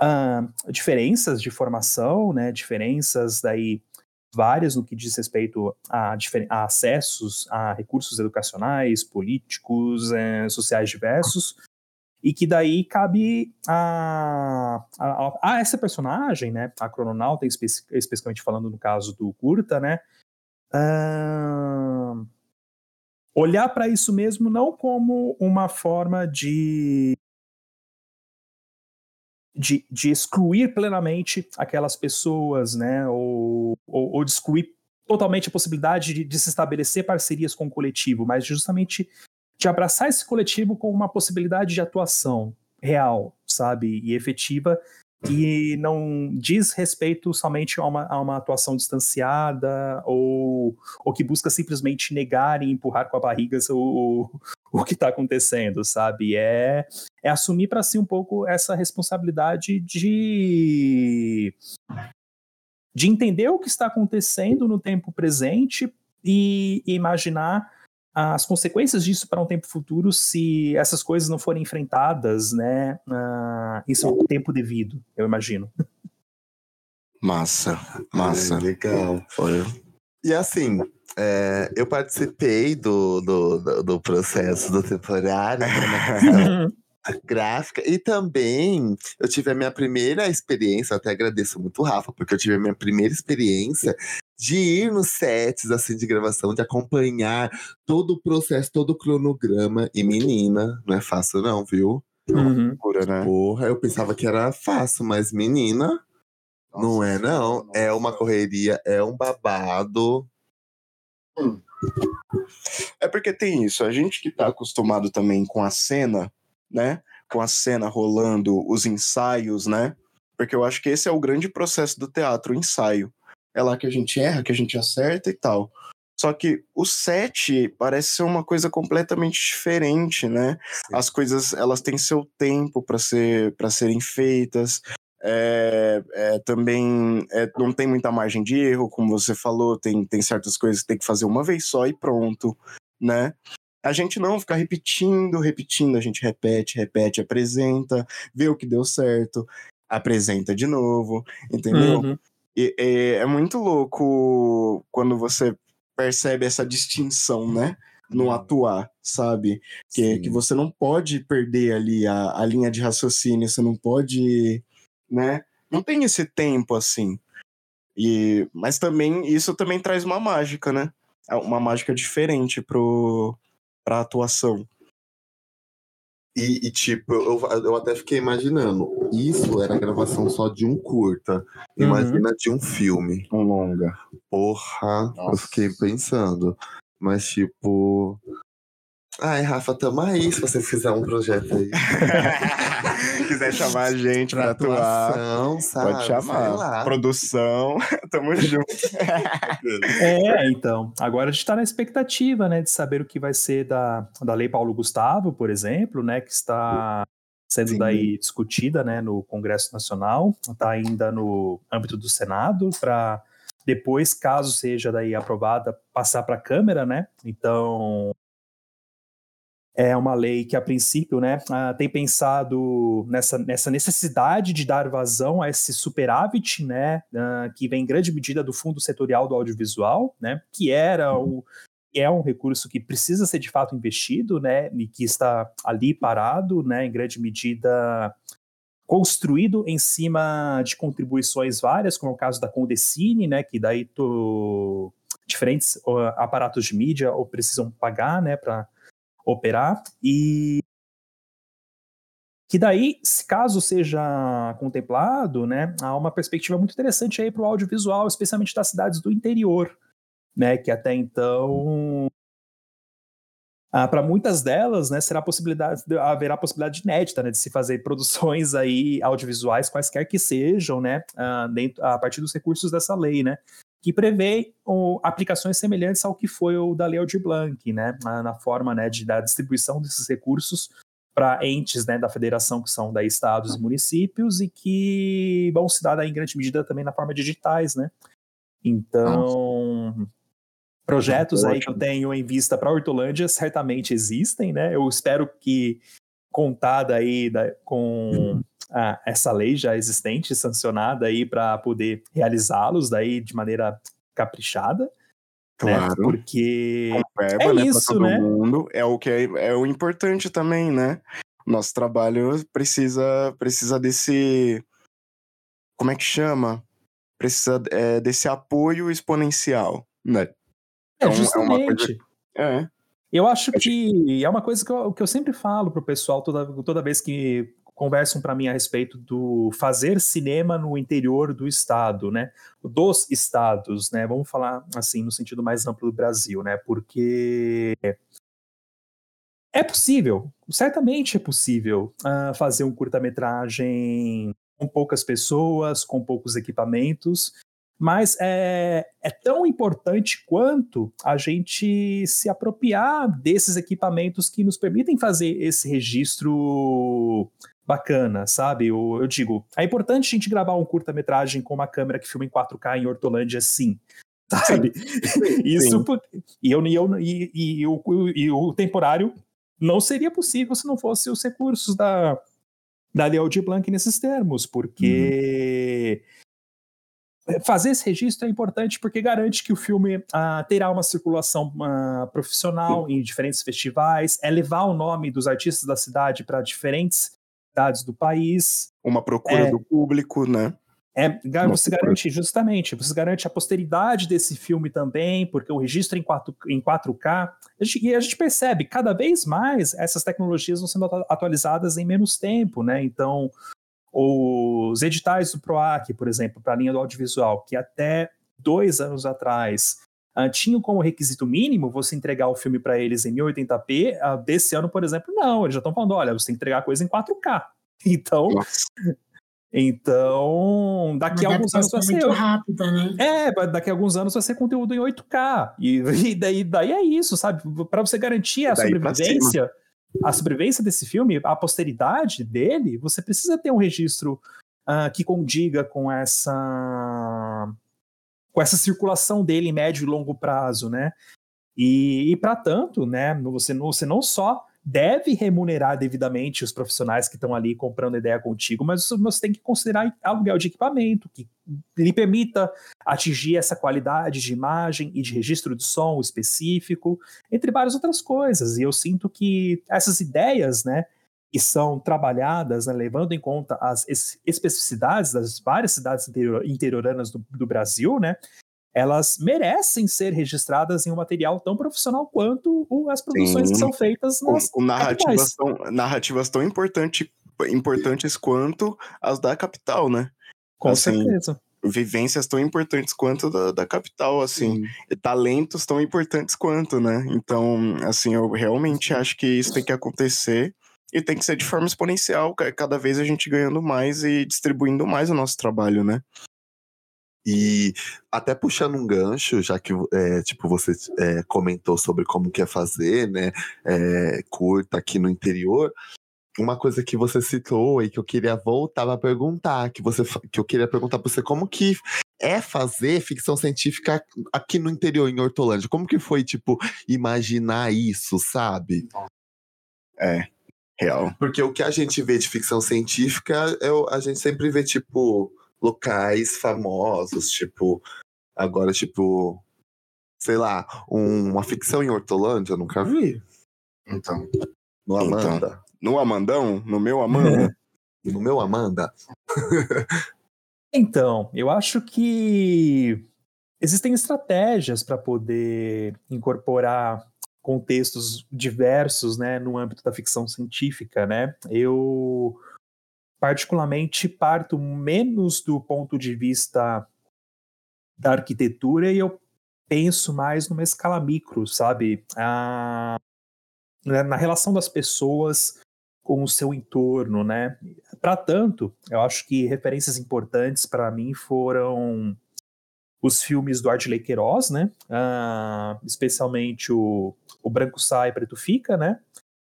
uh, diferenças de formação, né? Diferenças daí várias no que diz respeito a, a acessos a recursos educacionais, políticos, eh, sociais diversos, e que daí cabe a, a, a, essa personagem, né, a crononauta, espe especificamente falando no caso do curta, né, uh, olhar para isso mesmo não como uma forma de, de, de excluir plenamente aquelas pessoas, né, ou, ou, ou de excluir totalmente a possibilidade de, de, se estabelecer parcerias com o coletivo, mas justamente de abraçar esse coletivo com uma possibilidade de atuação real, sabe, e efetiva, e não diz respeito somente a uma, a uma atuação distanciada ou, ou que busca simplesmente negar e empurrar com a barriga o, o que está acontecendo, sabe? É, é assumir para si um pouco essa responsabilidade de, de entender o que está acontecendo no tempo presente e imaginar as consequências disso para um tempo futuro se essas coisas não forem enfrentadas, né, uh, em seu tempo devido, eu imagino. Massa, massa. É, legal. Foi. E assim, é, eu participei do, do, do, processo do temporário, né, gráfica, e também eu tive a minha primeira experiência, até agradeço muito o Rafa, porque eu tive a minha primeira experiência de ir nos sets assim de gravação, de acompanhar todo o processo, todo o cronograma. E menina, não é fácil não, viu? Uhum. né? Porra, eu pensava que era fácil, mas menina, Nossa, não é não. É uma correria, é um babado. Hum. É porque tem isso, a gente que tá acostumado também com a cena, né? Com a cena rolando, os ensaios, né? Porque eu acho que esse é o grande processo do teatro, o ensaio é lá que a gente erra, que a gente acerta e tal. Só que o set parece ser uma coisa completamente diferente, né? Sim. As coisas elas têm seu tempo para ser para serem feitas. É, é, também é, não tem muita margem de erro, como você falou, tem, tem certas coisas que tem que fazer uma vez só e pronto, né? A gente não fica repetindo, repetindo, a gente repete, repete, apresenta, vê o que deu certo, apresenta de novo, entendeu? Uhum. E, é, é muito louco quando você percebe essa distinção, né? No uhum. atuar, sabe? Que, que você não pode perder ali a, a linha de raciocínio, você não pode, né? Não tem esse tempo assim. E, mas também, isso também traz uma mágica, né? É uma mágica diferente pro, pra atuação. E, e, tipo, eu, eu até fiquei imaginando, isso era gravação só de um curta. Imagina uhum. de um filme. Um longa. Porra, Nossa. eu fiquei pensando. Mas, tipo, Ai, Rafa, tamo aí se você fizer um projeto aí. Quiser chamar a gente pra, pra atuar, sabe? pode chamar. Produção, tamo junto. é, então. Agora a gente tá na expectativa, né, de saber o que vai ser da, da Lei Paulo Gustavo, por exemplo, né, que está sendo Sim. daí discutida, né, no Congresso Nacional, está ainda no âmbito do Senado, para depois, caso seja daí aprovada, passar para a Câmara, né? Então, é uma lei que, a princípio, né, uh, tem pensado nessa, nessa necessidade de dar vazão a esse superávit, né, uh, que vem em grande medida do fundo setorial do audiovisual, né, que era o é um recurso que precisa ser de fato investido, né, e que está ali parado, né, em grande medida construído em cima de contribuições várias, como é o caso da Condecine, né, que daí diferentes aparatos de mídia ou precisam pagar, né, para operar e que daí, caso seja contemplado, né, há uma perspectiva muito interessante aí para o audiovisual, especialmente das cidades do interior, né, que até então ah, para muitas delas, né, será possibilidade, haverá possibilidade inédita né, de se fazer produções aí audiovisuais, quaisquer que sejam, né, ah, dentro, a partir dos recursos dessa lei, né, que prevê o, aplicações semelhantes ao que foi o da Lei Aldir Blanc, né, na, forma né, de, da distribuição desses recursos para entes né, da federação que são daí estados e municípios e que vão se dar em grande medida também na forma digitais, né. Então, Projetos aí que eu tenho em vista para Hortolândia certamente existem, né? Eu espero que contada aí da, com ah, essa lei já existente, sancionada aí para poder realizá-los daí de maneira caprichada. Né? Claro. Né? Porque é né, isso, né? Mundo, é o que é, é o importante também, né? Nosso trabalho precisa precisa desse como é que chama? Precisa é, desse apoio exponencial, né? É, justamente. É, coisa... é. Eu acho que é uma coisa que eu, que eu sempre falo pro pessoal toda, toda vez que conversam para mim a respeito do fazer cinema no interior do estado, né? Dos estados, né? Vamos falar assim no sentido mais amplo do Brasil, né? Porque é possível, certamente é possível uh, fazer um curta-metragem com poucas pessoas, com poucos equipamentos, mas é, é tão importante quanto a gente se apropriar desses equipamentos que nos permitem fazer esse registro bacana, sabe? Eu, eu digo, é importante a gente gravar um curta-metragem com uma câmera que filma em 4K em Hortolândia, sim. Sabe? Sim. Isso sim. E, eu, e, eu, e, e, o, e o temporário não seria possível se não fosse os recursos da, da Leo de Blanc nesses termos, porque uhum. É, fazer esse registro é importante porque garante que o filme uh, terá uma circulação uh, profissional em diferentes festivais, é levar o nome dos artistas da cidade para diferentes cidades do país. Uma procura é, do público, né? É, você garante, justamente, você garante a posteridade desse filme também, porque o registro em, 4, em 4K. E a gente percebe, cada vez mais essas tecnologias vão sendo atualizadas em menos tempo, né? Então, os editais do PROAC, por exemplo, para a linha do audiovisual, que até dois anos atrás uh, tinham como requisito mínimo você entregar o filme para eles em 1080p, uh, desse ano, por exemplo, não, eles já estão falando, olha, você tem que entregar a coisa em 4K. Então. Então, daqui a alguns anos vai ser. Rápida, né? É, daqui a alguns anos vai ser conteúdo em 8K. E, e daí, daí é isso, sabe? Para você garantir a sobrevivência a sobrevivência desse filme, a posteridade dele, você precisa ter um registro uh, que condiga com essa com essa circulação dele em médio e longo prazo, né? E, e para tanto, né, você, você não só deve remunerar devidamente os profissionais que estão ali comprando ideia contigo, mas você tem que considerar aluguel de equipamento que lhe permita atingir essa qualidade de imagem e de registro de som específico, entre várias outras coisas. E eu sinto que essas ideias, né, que são trabalhadas, né, levando em conta as especificidades das várias cidades interioranas do, do Brasil, né, elas merecem ser registradas em um material tão profissional quanto as produções Sim. que são feitas nas com, com narrativas tão, narrativas tão importante, importantes quanto as da capital, né? Com assim, certeza. Vivências tão importantes quanto da, da capital, assim, talentos tão importantes quanto, né? Então, assim, eu realmente acho que isso tem que acontecer e tem que ser de forma exponencial, cada vez a gente ganhando mais e distribuindo mais o nosso trabalho, né? E até puxando um gancho, já que é, tipo você é, comentou sobre como que é fazer, né, é, curta aqui no interior, uma coisa que você citou e que eu queria voltar a perguntar, que você que eu queria perguntar para você como que é fazer ficção científica aqui no interior em Hortolândia? Como que foi tipo imaginar isso, sabe? É, real. Porque o que a gente vê de ficção científica, é, a gente sempre vê tipo locais famosos, tipo, agora, tipo, sei lá, um, uma ficção em Hortolândia? Eu nunca vi. Então. No Amanda. Então, no Amandão? No meu Amanda? no meu Amanda? então, eu acho que existem estratégias para poder incorporar contextos diversos, né, no âmbito da ficção científica, né? Eu particularmente parto menos do ponto de vista da arquitetura e eu penso mais numa escala micro, sabe? A, na relação das pessoas com o seu entorno, né? Para tanto, eu acho que referências importantes para mim foram os filmes do Ardley Queiroz, né? Uh, especialmente o, o Branco Sai, Preto Fica, né?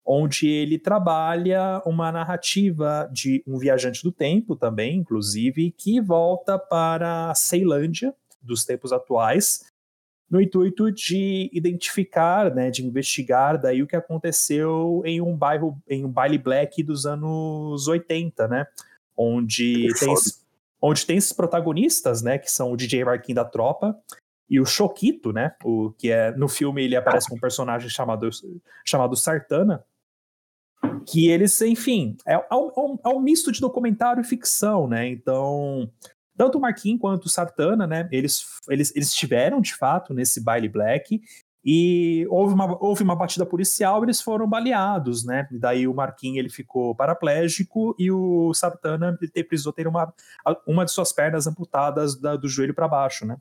Onde ele trabalha uma narrativa de um viajante do tempo também, inclusive, que volta para a Ceilândia dos tempos atuais no intuito de identificar, né, de investigar daí o que aconteceu em um bairro, em um baile black dos anos 80, né, onde tem, onde tem esses protagonistas, né, que são o DJ Marquinhos da Tropa e o Choquito, né, o que é no filme ele aparece com um personagem chamado chamado Sartana, que eles, enfim, é, é, um, é um misto de documentário e ficção, né? Então, tanto o Marquinhos quanto o Sartana, né? Eles, eles, eles estiveram de fato nesse baile black e houve uma, houve uma batida policial, eles foram baleados, né? E daí o Marquinhos ele ficou paraplégico e o Sartana precisou ter uma, uma de suas pernas amputadas da, do joelho para baixo, né?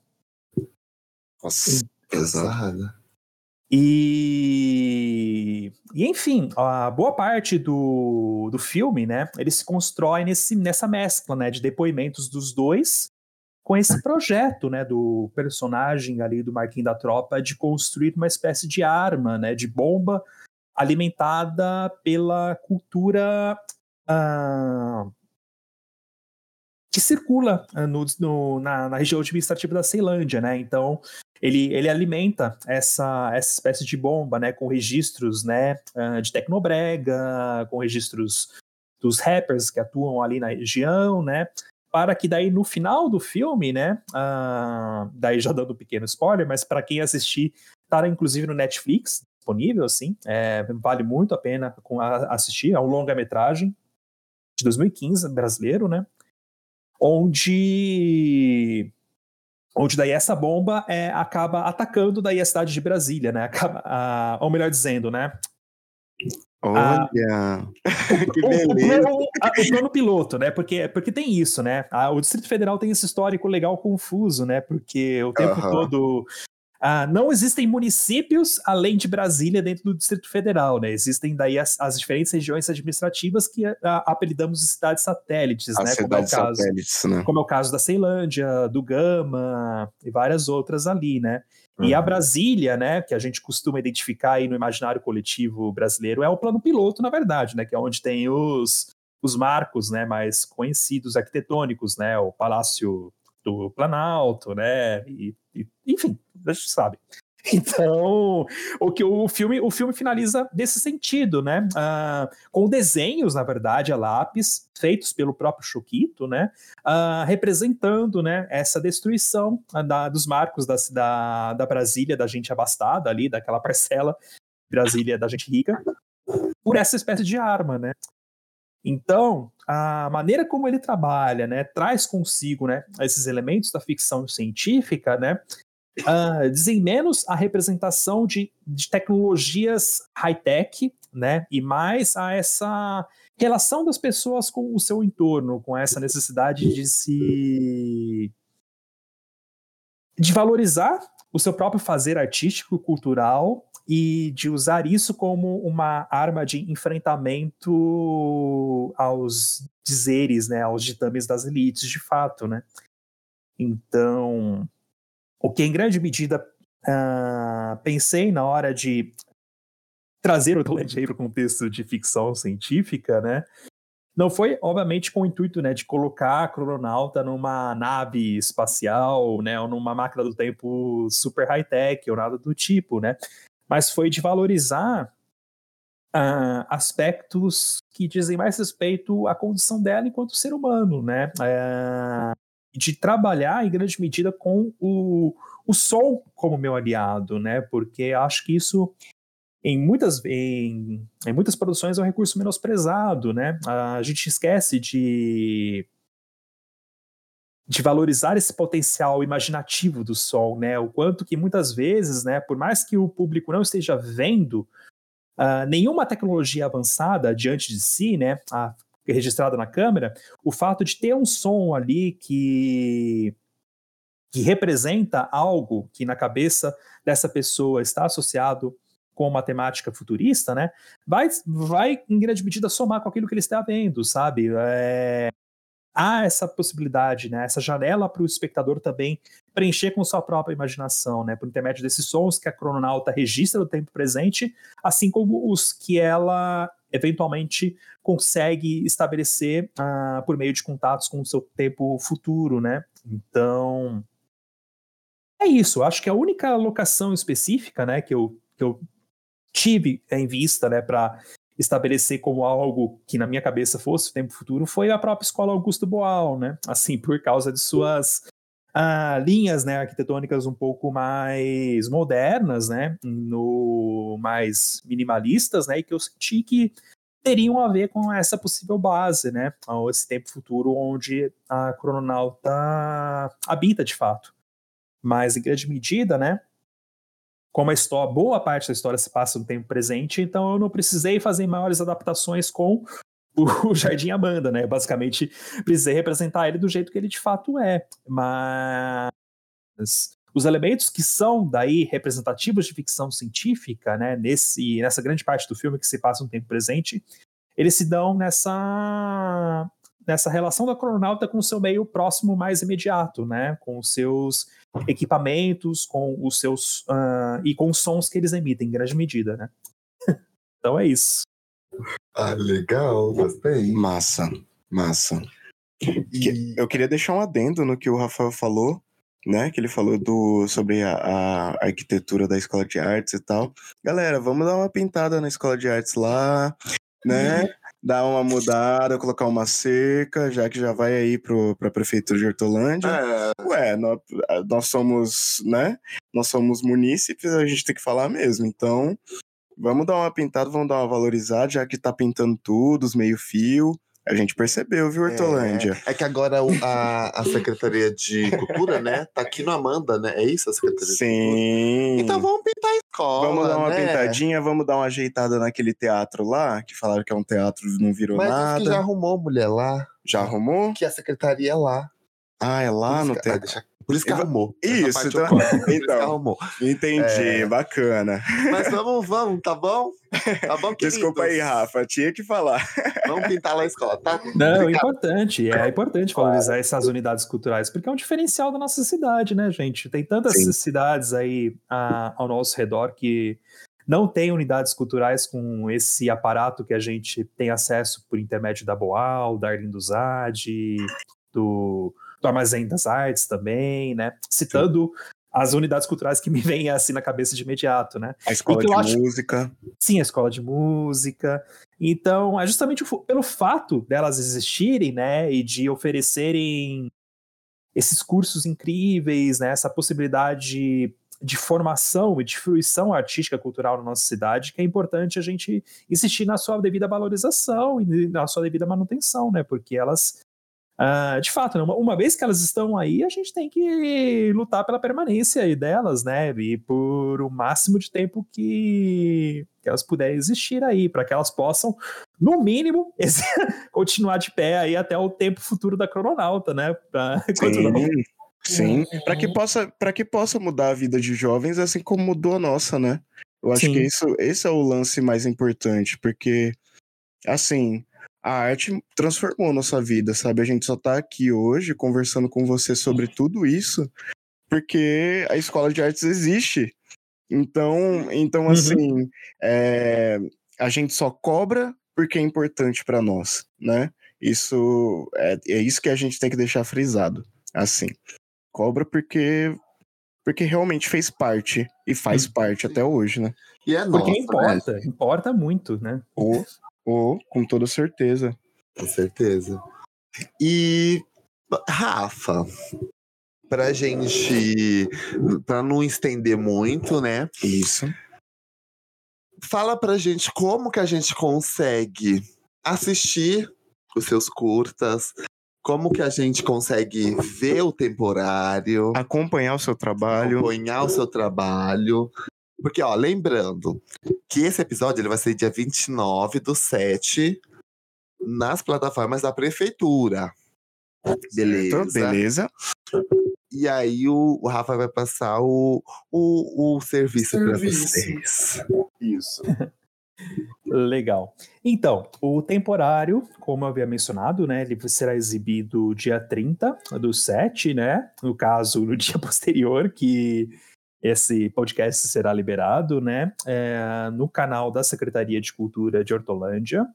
Nossa, pesada. E, e, enfim, a boa parte do, do filme, né, ele se constrói nesse, nessa mescla, né, de depoimentos dos dois com esse projeto, né, do personagem ali do Marquinhos da Tropa de construir uma espécie de arma, né, de bomba alimentada pela cultura uh, que circula uh, no, no, na, na, região administrativa da Ceilândia, né? Então ele, ele alimenta essa, essa espécie de bomba, né, com registros, né, uh, de tecnobrega, com registros dos rappers que atuam ali na região, né, para que daí no final do filme, né, uh, daí já dando um pequeno spoiler, mas para quem assistir, estará inclusive no Netflix, disponível, assim, é, vale muito a pena assistir, é um longa-metragem de 2015, brasileiro, né, onde onde daí essa bomba é, acaba atacando daí a cidade de Brasília, né? Acaba, a, ou melhor dizendo, né? Olha, que beleza. O, o, a, o, plano piloto, né? Porque, porque tem isso, né? A, o Distrito Federal tem esse histórico legal confuso, né? Porque o tempo todo ah, não existem municípios além de Brasília dentro do Distrito Federal, né? Existem daí as, as diferentes regiões administrativas que ah, apelidamos de cidades satélites, as né? Cidades como é o caso, satélites, né? Como é o caso da Ceilândia, do Gama e várias outras ali, né? Uhum. E a uhum. Brasília, né, que a gente costuma identificar aí no imaginário coletivo brasileiro, é o plano piloto, na verdade, né? Que é onde tem os, os marcos, né, mais conhecidos arquitetônicos, né? O Palácio do Planalto, né? E, e, enfim, a gente sabe. Então, o que o filme, o filme finaliza desse sentido, né? Uh, com desenhos, na verdade, a lápis, feitos pelo próprio Choquito, né? Uh, representando, né, essa destruição uh, da, dos marcos da, da, da Brasília, da gente abastada ali, daquela parcela Brasília da gente rica, por essa espécie de arma, né? Então, a maneira como ele trabalha, né, traz consigo, né, esses elementos da ficção científica, né, uh, dizem menos a representação de, de tecnologias high-tech, né, e mais a essa relação das pessoas com o seu entorno, com essa necessidade de se de valorizar o seu próprio fazer artístico, cultural e de usar isso como uma arma de enfrentamento aos dizeres, né, aos ditames das elites, de fato, né. Então, o que em grande medida uh, pensei na hora de trazer o Toland para o contexto de ficção científica, né, não foi, obviamente, com o intuito né, de colocar a crononauta numa nave espacial, né, ou numa máquina do tempo super high-tech, ou nada do tipo, né? mas foi de valorizar uh, aspectos que dizem mais respeito à condição dela enquanto ser humano, né? Uh, de trabalhar em grande medida com o, o som como meu aliado, né? Porque acho que isso em muitas, em, em muitas produções é um recurso menosprezado, né? A gente esquece de de valorizar esse potencial imaginativo do som, né? O quanto que muitas vezes, né, por mais que o público não esteja vendo uh, nenhuma tecnologia avançada diante de si, né, a, registrada na câmera, o fato de ter um som ali que que representa algo que na cabeça dessa pessoa está associado com matemática futurista, né, vai, vai em grande medida somar com aquilo que ele está vendo, sabe? É, há essa possibilidade, né, essa janela para o espectador também preencher com sua própria imaginação, né, por intermédio desses sons que a crononauta registra no tempo presente, assim como os que ela eventualmente consegue estabelecer uh, por meio de contatos com o seu tempo futuro, né? Então é isso. Acho que a única locação específica, né, que eu, que eu tive em vista, né, para estabelecer como algo que na minha cabeça fosse o tempo futuro foi a própria escola Augusto Boal, né? Assim, por causa de suas ah, linhas né, arquitetônicas um pouco mais modernas, né? No, mais minimalistas, né? E que eu senti que teriam a ver com essa possível base, né? Esse tempo futuro onde a crononauta habita de fato. Mas em grande medida, né? como a história, boa parte da história se passa no tempo presente, então eu não precisei fazer maiores adaptações com o Jardim Amanda, né? Basicamente, precisei representar ele do jeito que ele de fato é. Mas os elementos que são daí representativos de ficção científica, né, nesse, nessa grande parte do filme que se passa no tempo presente, eles se dão nessa nessa relação da crononauta com o seu meio próximo mais imediato, né, com os seus equipamentos, com os seus uh, e com os sons que eles emitem, em grande medida, né? então é isso. Ah, legal, gostei. Massa, massa. E... Eu queria deixar um adendo no que o Rafael falou, né? Que ele falou do, sobre a, a, arquitetura da escola de artes e tal. Galera, vamos dar uma pintada na escola de artes lá, né? dar uma mudada, colocar uma cerca, já que já vai aí para a prefeitura de Hortolândia. É. Ué, nós, nós somos, né? Nós somos munícipes, a gente tem que falar mesmo. Então, vamos dar uma pintada, vamos dar uma valorizada, já que tá pintando tudo, os meio-fio. A gente percebeu, viu, Hortolândia? É, é que agora a, a Secretaria de Cultura, né, tá aqui no Amanda, né? É isso a Secretaria Sim. de Cultura? Então vamos pintar a escola, Vamos dar uma né? pintadinha, vamos dar uma ajeitada naquele teatro lá, que falaram que é um teatro e não virou Mas nada. Mas já arrumou mulher lá. Já arrumou? Que a secretaria é lá. Ah, é lá no teatro. Ah, deixa por isso que arrumou. Isso, então, então arrumou. entendi, é... bacana. Mas vamos, vamos, tá bom? Tá bom, queridos? Desculpa aí, Rafa, tinha que falar. Vamos pintar lá a escola, tá? Não, é importante, é importante valorizar essas unidades culturais, porque é um diferencial da nossa cidade, né, gente? Tem tantas Sim. cidades aí a, ao nosso redor que não tem unidades culturais com esse aparato que a gente tem acesso por intermédio da Boal, da Arlindo Zade, do do Armazém das Artes também, né? Citando Sim. as unidades culturais que me vêm assim na cabeça de imediato, né? A escola de acho... música. Sim, a escola de música. Então, é justamente pelo fato delas existirem, né, e de oferecerem esses cursos incríveis, né, essa possibilidade de formação e de fruição artística cultural na nossa cidade, que é importante a gente insistir na sua devida valorização e na sua devida manutenção, né? Porque elas Uh, de fato, né, uma, uma, vez que elas estão aí, a gente tem que lutar pela permanência delas, né? E por o máximo de tempo que, que elas puderem existir aí, para que elas possam, no mínimo, esse, continuar de pé aí até o tempo futuro da crononauta, né? Pra, Sim, sim. para que possa para que possa mudar a vida de jovens, assim como mudou a nossa, né? Eu acho sim. que isso, esse é o lance mais importante, porque assim a arte transformou nossa vida, sabe? A gente só tá aqui hoje conversando com você sobre tudo isso porque a escola de artes existe. Então, então uhum. assim, é, a gente só cobra porque é importante para nós, né? Isso é, é isso que a gente tem que deixar frisado, assim. Cobra porque porque realmente fez parte e faz parte até hoje, né? E é porque importa, né? importa muito, né? Ou Oh, com toda certeza. Com certeza. E, Rafa, pra gente, pra não estender muito, né? Isso. Fala pra gente como que a gente consegue assistir os seus curtas, como que a gente consegue ver o temporário, acompanhar o seu trabalho, acompanhar o seu trabalho. Porque, ó, lembrando que esse episódio ele vai ser dia 29 do 7 nas plataformas da prefeitura. Beleza. Certo, beleza. E aí o, o, Rafa vai passar o, o, o serviço, serviço. para vocês. Isso. Legal. Então, o temporário, como eu havia mencionado, né, ele será exibido dia 30 do 7, né? No caso, no dia posterior que esse podcast será liberado, né? É, no canal da Secretaria de Cultura de Hortolândia.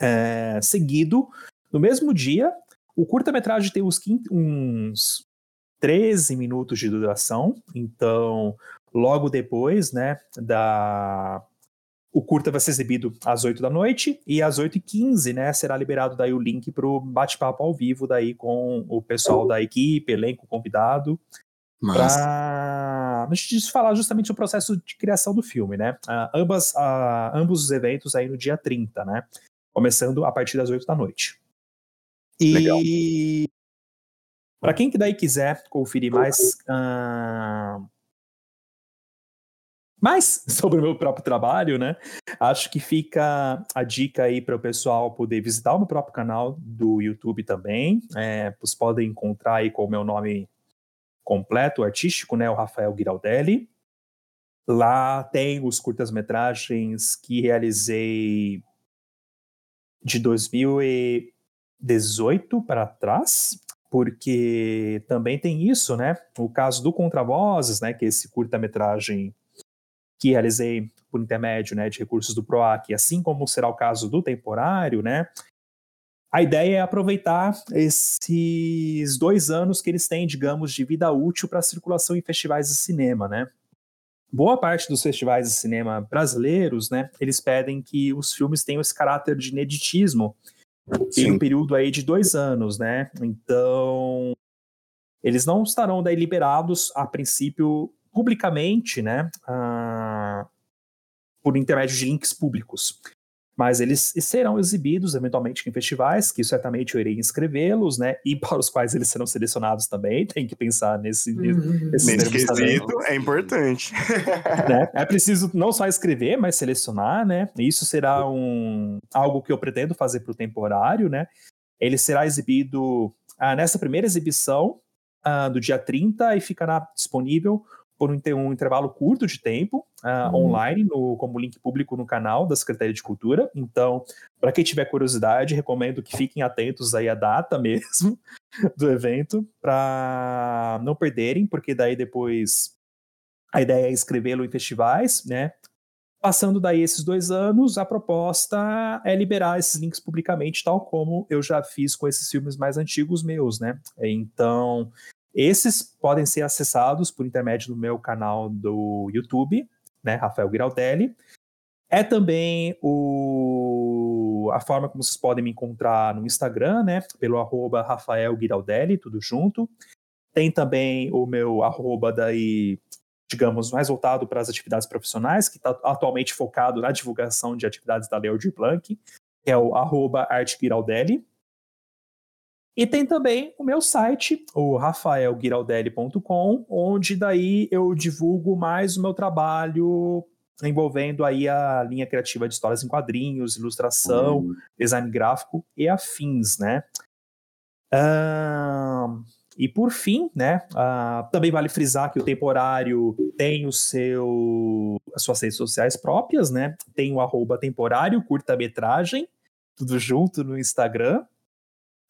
É, seguido, no mesmo dia, o curta-metragem tem uns, uns 13 minutos de duração, então logo depois, né, da o curta vai ser exibido às 8 da noite e às 8h15, né, será liberado daí o link para o bate-papo ao vivo daí com o pessoal da equipe, elenco convidado, para a gente falar justamente o processo de criação do filme, né? Uh, ambas, uh, ambos os eventos aí no dia 30, né? Começando a partir das 8 da noite. E para quem que daí quiser conferir mais uh, mais sobre o meu próprio trabalho, né? Acho que fica a dica aí para o pessoal poder visitar o meu próprio canal do YouTube também. É, vocês podem encontrar aí com o meu nome completo, artístico, né? O Rafael Giraldelli. Lá tem os curtas-metragens que realizei de 2018 para trás, porque também tem isso, né? O caso do Contravozes, né? Que é esse curta-metragem que realizei por intermédio né, de recursos do PROAC, assim como será o caso do temporário, né? A ideia é aproveitar esses dois anos que eles têm, digamos, de vida útil para circulação em festivais de cinema, né? Boa parte dos festivais de cinema brasileiros, né, eles pedem que os filmes tenham esse caráter de ineditismo em um período aí de dois anos, né? Então, eles não estarão daí liberados, a princípio, publicamente, né, uh, por intermédio de links públicos. Mas eles serão exibidos eventualmente em festivais, que certamente eu irei inscrevê-los, né? E para os quais eles serão selecionados também. Tem que pensar nesse, uhum. nesse quesito, é importante. né? É preciso não só escrever, mas selecionar, né? Isso será um algo que eu pretendo fazer para o temporário, né? Ele será exibido ah, nessa primeira exibição ah, do dia 30 e ficará disponível por um, um intervalo curto de tempo uh, uhum. online, no, como link público no canal da Secretaria de Cultura. Então, para quem tiver curiosidade, recomendo que fiquem atentos aí à data mesmo do evento, para não perderem, porque daí depois a ideia é escrevê-lo em festivais, né? Passando daí esses dois anos, a proposta é liberar esses links publicamente, tal como eu já fiz com esses filmes mais antigos meus, né? Então, esses podem ser acessados por intermédio do meu canal do YouTube, né, Rafael Giraldelli. É também o, a forma como vocês podem me encontrar no Instagram, né, pelo arroba Rafael Giraldelli, tudo junto. Tem também o meu arroba daí, digamos, mais voltado para as atividades profissionais, que está atualmente focado na divulgação de atividades da Leo de Blanc, que é o arroba Arte Giraldelli. E tem também o meu site, o rafaelguiraldelli.com, onde daí eu divulgo mais o meu trabalho envolvendo aí a linha criativa de histórias em quadrinhos, ilustração, uhum. design gráfico e afins, né? Uh, e por fim, né, uh, também vale frisar que o temporário tem o seu, as suas redes sociais próprias, né? Tem o arroba temporário, curta-metragem, tudo junto no Instagram.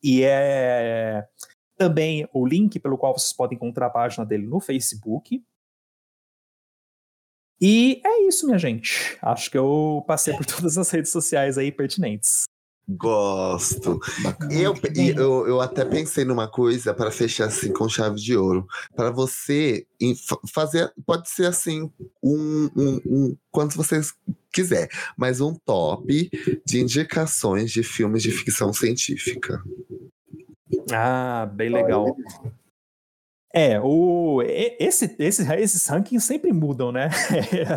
E é também o link pelo qual vocês podem encontrar a página dele no Facebook. E é isso, minha gente. Acho que eu passei por todas as redes sociais aí pertinentes. Gosto. Eu, eu, eu até pensei numa coisa para fechar assim com chave de ouro. Para você fazer, pode ser assim, um, um, um quanto você quiser, mas um top de indicações de filmes de ficção científica. Ah, bem legal. É, o, esse, esse, esses rankings sempre mudam, né?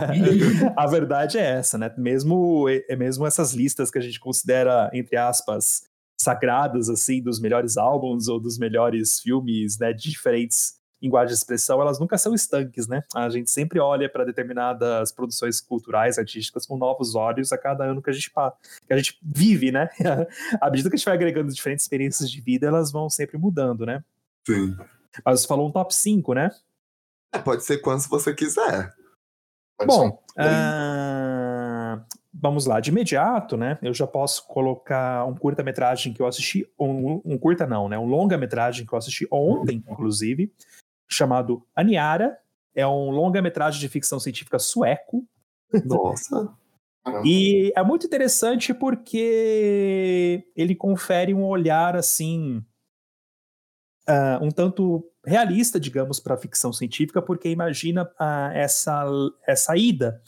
a verdade é essa, né? Mesmo, é mesmo essas listas que a gente considera, entre aspas, sagradas, assim, dos melhores álbuns ou dos melhores filmes, né, de diferentes linguagens de expressão, elas nunca são estanques, né? A gente sempre olha para determinadas produções culturais, artísticas, com novos olhos a cada ano que a gente, que a gente vive, né? à medida que a gente vai agregando diferentes experiências de vida, elas vão sempre mudando, né? Sim. Mas você falou um top 5, né? É, pode ser quantos você quiser. Pode Bom, uh, vamos lá, de imediato, né? Eu já posso colocar um curta-metragem que eu assisti, um, um curta não, né? Um longa-metragem que eu assisti ontem, inclusive, chamado Aniara. É um longa-metragem de ficção científica sueco. Nossa. e é muito interessante porque ele confere um olhar assim uh, um tanto realista, digamos, para a ficção científica, porque imagina uh, essa, essa ida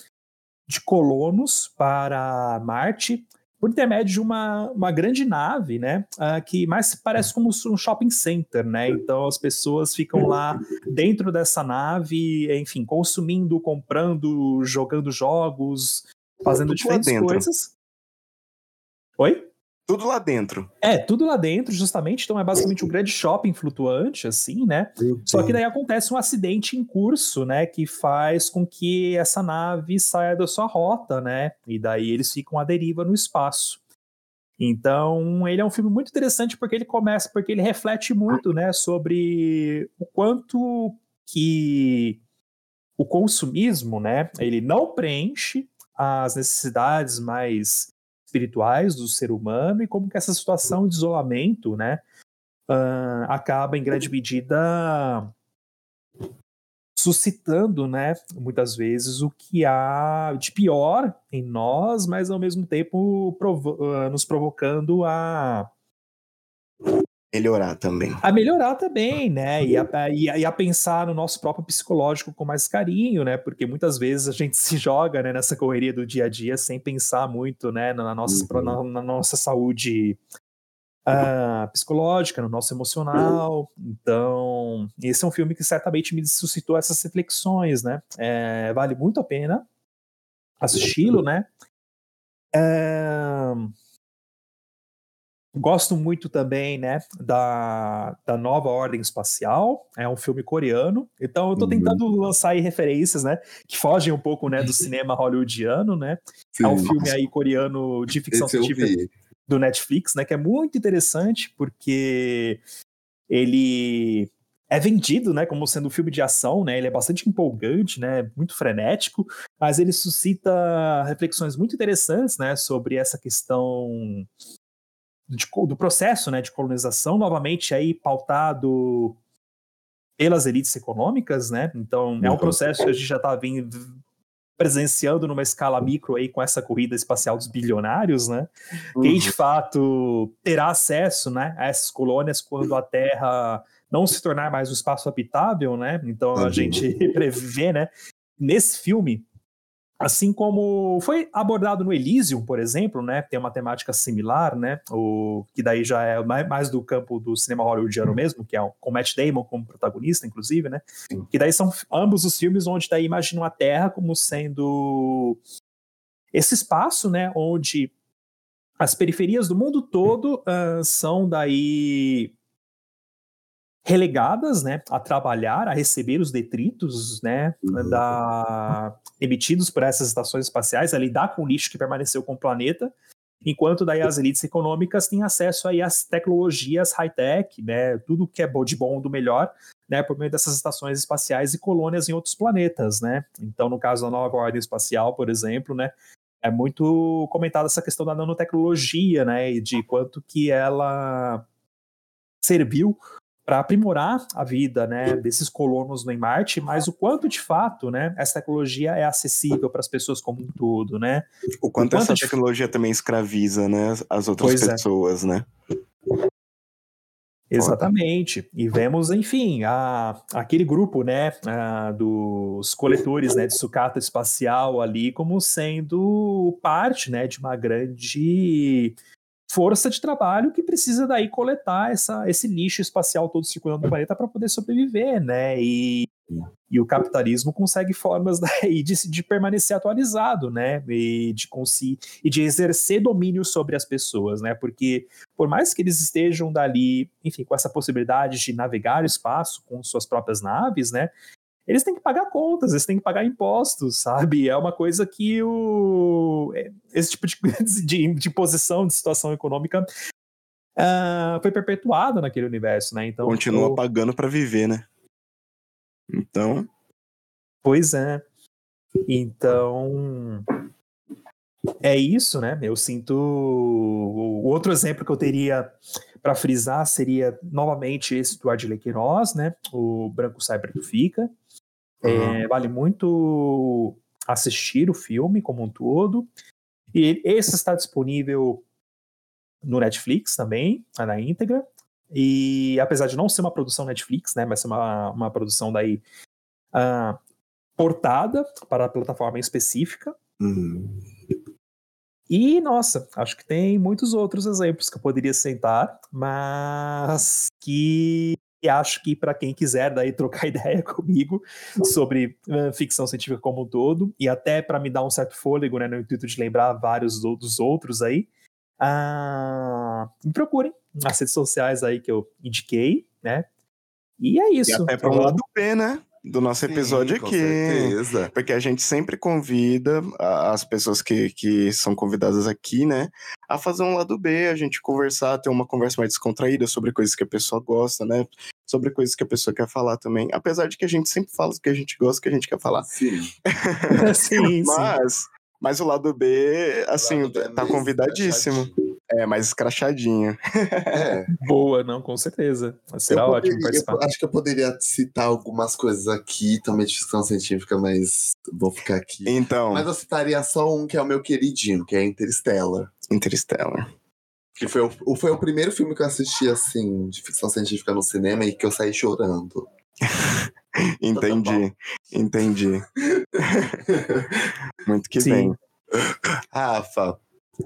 de colonos para Marte por intermédio de uma, uma grande nave, né, uh, que mais parece como um shopping center, né, então as pessoas ficam lá dentro dessa nave, enfim, consumindo, comprando, jogando jogos, fazendo diferentes coisas. Oi? Tudo lá dentro. É, tudo lá dentro, justamente. Então é basicamente um grande shopping flutuante, assim, né? Só que daí acontece um acidente em curso, né? Que faz com que essa nave saia da sua rota, né? E daí eles ficam à deriva no espaço. Então, ele é um filme muito interessante porque ele começa, porque ele reflete muito, né, sobre o quanto que o consumismo, né, ele não preenche as necessidades mais espirituais do ser humano e como que essa situação de isolamento, né, uh, acaba em grande medida suscitando, né, muitas vezes o que há de pior em nós, mas ao mesmo tempo provo uh, nos provocando a melhorar também. A melhorar também, né? E a, e, a, e a, pensar no nosso próprio psicológico com mais carinho, né? Porque muitas vezes a gente se joga né, nessa correria do dia a dia sem pensar muito, né? Na nossa, uhum. na, na, nossa saúde uh, psicológica, no nosso emocional. Então, esse é um filme que certamente me suscitou essas reflexões, né? É, vale muito a pena assisti-lo, né? É Gosto muito também, né, da, da Nova Ordem Espacial, é um filme coreano, então eu tô uhum. tentando uhum. lançar referências, né, que fogem um pouco, né, do cinema hollywoodiano, né, Sim. é um filme aí coreano de ficção científica do Netflix, né, que é muito interessante, porque ele é vendido, né, como sendo um filme de ação, né, ele é bastante empolgante, né, muito frenético, mas ele suscita reflexões muito interessantes, né, sobre essa questão de, do processo né, de colonização, novamente aí pautado pelas elites econômicas, né? Então é um processo que a gente já está presenciando numa escala micro aí com essa corrida espacial dos bilionários, né? Uhum. Quem de fato terá acesso, né, a essas colônias quando a Terra não se tornar mais um espaço habitável, né? Então a uhum. gente prevê, né? Nesse filme Assim como foi abordado no Elysium, por exemplo, né? Tem uma temática similar, né? O, que daí já é mais do campo do cinema hollywoodiano mesmo, que é com Matt Damon como protagonista, inclusive, né? Sim. Que daí são ambos os filmes onde daí imaginam a Terra como sendo esse espaço, né? Onde as periferias do mundo todo uh, são daí relegadas né, a trabalhar, a receber os detritos né, uhum. da, emitidos por essas estações espaciais, a lidar com o lixo que permaneceu com o planeta, enquanto daí as elites econômicas têm acesso aí às tecnologias high-tech, né, tudo que é de bom do melhor, né, por meio dessas estações espaciais e colônias em outros planetas, né. Então, no caso da nova ordem espacial, por exemplo, né, é muito comentada essa questão da nanotecnologia, né, e de quanto que ela serviu para aprimorar a vida né, desses colonos em Marte, mas o quanto de fato né, essa tecnologia é acessível para as pessoas como um todo, né? O quanto, o quanto essa de... tecnologia também escraviza né, as outras pois é. pessoas, é. né? Exatamente. E vemos, enfim, a, aquele grupo, né, a, dos coletores, né, de sucata espacial ali como sendo parte, né, de uma grande força de trabalho que precisa daí coletar essa, esse lixo espacial todo circulando no planeta para poder sobreviver, né? E, e o capitalismo consegue formas daí de, de permanecer atualizado, né? E de, e de exercer domínio sobre as pessoas, né? Porque por mais que eles estejam dali, enfim, com essa possibilidade de navegar o espaço com suas próprias naves, né? Eles têm que pagar contas, eles têm que pagar impostos, sabe? É uma coisa que o é, esse tipo de, de, de posição, de situação econômica uh, foi perpetuada naquele universo, né? Então continua eu... pagando para viver, né? Então, pois é. Então, é isso, né? Eu sinto. O outro exemplo que eu teria para frisar seria novamente esse do Adley Queiroz, né? O Branco Cyber Fica. É, vale muito assistir o filme como um todo. E esse está disponível no Netflix também, na íntegra. E apesar de não ser uma produção Netflix, né, mas ser uma, uma produção daí uh, portada para a plataforma específica. Uhum. E, nossa, acho que tem muitos outros exemplos que eu poderia sentar, mas que e acho que para quem quiser daí trocar ideia comigo sobre uh, ficção científica como um todo, e até para me dar um certo fôlego, né, no intuito de lembrar vários dos outros aí, uh, me procurem nas redes sociais aí que eu indiquei, né? E é isso. E até para o lado B, né? Do nosso episódio Sim, aqui. Certeza. Porque a gente sempre convida as pessoas que, que são convidadas aqui, né, a fazer um lado B, a gente conversar, ter uma conversa mais descontraída sobre coisas que a pessoa gosta, né? Sobre coisas que a pessoa quer falar também. Apesar de que a gente sempre fala o que a gente gosta, o que a gente quer falar. Sim. sim, Mas, mas o lado B, assim, lado B é tá convidadíssimo. É, mais escrachadinho. É. Boa, não, com certeza. Será eu ótimo poderia, participar. acho que eu poderia citar algumas coisas aqui, também de ficção científica, mas vou ficar aqui. Então. Mas eu citaria só um que é o meu queridinho, que é Interstellar. Interstellar. Que foi o, foi o primeiro filme que eu assisti, assim, de ficção científica no cinema e que eu saí chorando. entendi, entendi. Muito que Sim. bem. Rafa,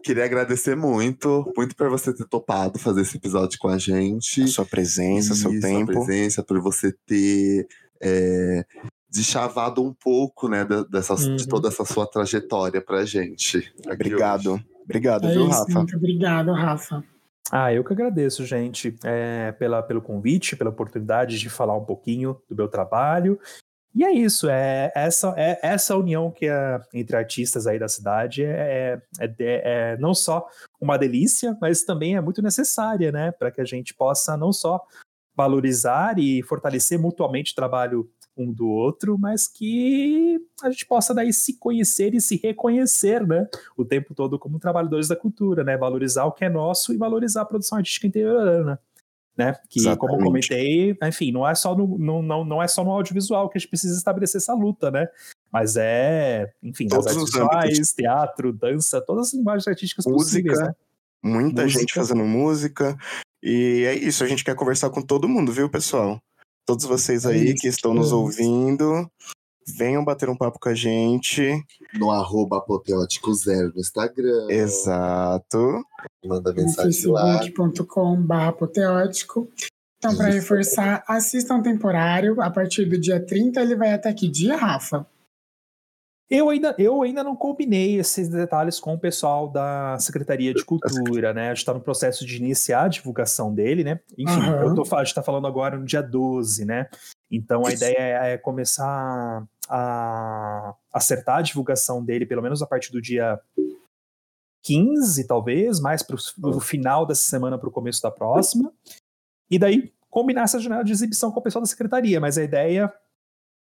Queria agradecer muito, muito por você ter topado fazer esse episódio com a gente. Sua presença, e seu tempo. Sua presença, por você ter é, deschavado um pouco, né, dessa, uhum. de toda essa sua trajetória pra gente. Obrigado. Hoje. Obrigado, é viu, isso, Rafa? Muito obrigado, Rafa. Ah, eu que agradeço, gente, é, pela, pelo convite, pela oportunidade de falar um pouquinho do meu trabalho e é isso, é essa, é essa união que é entre artistas aí da cidade é, é, é, é não só uma delícia, mas também é muito necessária, né? Para que a gente possa não só valorizar e fortalecer mutuamente o trabalho um do outro, mas que a gente possa daí se conhecer e se reconhecer, né? O tempo todo como trabalhadores da cultura, né? Valorizar o que é nosso e valorizar a produção artística interiorana né? Que, Exatamente. como comentei, enfim, não é só no, não, não, não é só no audiovisual que a gente precisa estabelecer essa luta, né? Mas é, enfim, Todos nas artes visuais, teatro, dança, todas as linguagens artísticas música, possíveis, né? Muita música. gente fazendo música. E é isso, a gente quer conversar com todo mundo, viu, pessoal? Todos vocês é aí é que estão nos ouvindo, venham bater um papo com a gente. No arroba apoteótico zero no Instagram. Exato. Manda mensagem lá. facebook.com apoteótico. Então, para reforçar, assistam temporário. A partir do dia 30, ele vai até que dia, Rafa? Eu ainda, eu ainda não combinei esses detalhes com o pessoal da Secretaria de Cultura, né? A gente está no processo de iniciar a divulgação dele, né? Enfim, uhum. eu tô, a gente está falando agora no dia 12, né? Então a ideia é, é começar a acertar a divulgação dele, pelo menos a partir do dia 15, talvez, mais para o final dessa semana para o começo da próxima. E daí combinar essa janela de exibição com o pessoal da secretaria, mas a ideia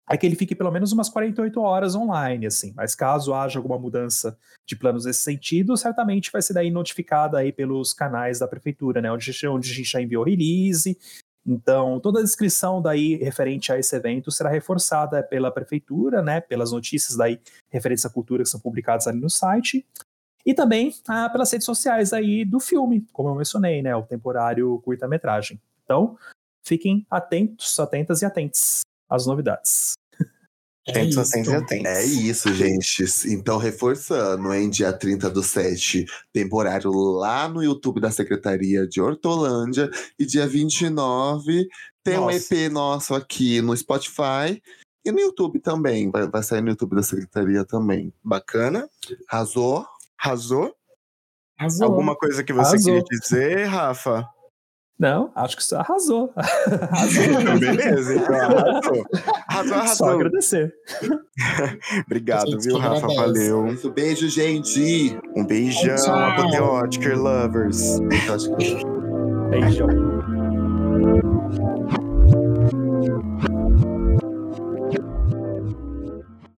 é que ele fique pelo menos umas 48 horas online, assim. Mas caso haja alguma mudança de planos nesse sentido, certamente vai ser daí notificada aí pelos canais da prefeitura, né? Onde, onde a gente já enviou release, então, toda a descrição daí referente a esse evento será reforçada pela prefeitura, né, pelas notícias daí referentes à cultura que são publicadas ali no site, e também ah, pelas redes sociais aí do filme, como eu mencionei, né, o temporário curta-metragem. Então, fiquem atentos, atentas e atentes às novidades. Atentos, atentos e atentos. É isso, gente. Então, reforçando, em dia 30 do 7, temporário lá no YouTube da Secretaria de Hortolândia. E dia 29 tem Nossa. um EP nosso aqui no Spotify. E no YouTube também. Vai, vai sair no YouTube da Secretaria também. Bacana. Arrasou? Arrasou? Arrasou. Alguma coisa que você Arrasou. queria dizer, Rafa? Não, acho que você arrasou. arrasou. Beleza, então arrasou. Arrasou, arrasou. Só agradecer. Obrigado, viu, Rafa? Valeu. Um beijo, gente. Um beijão, apoteótica, lovers. Beijão.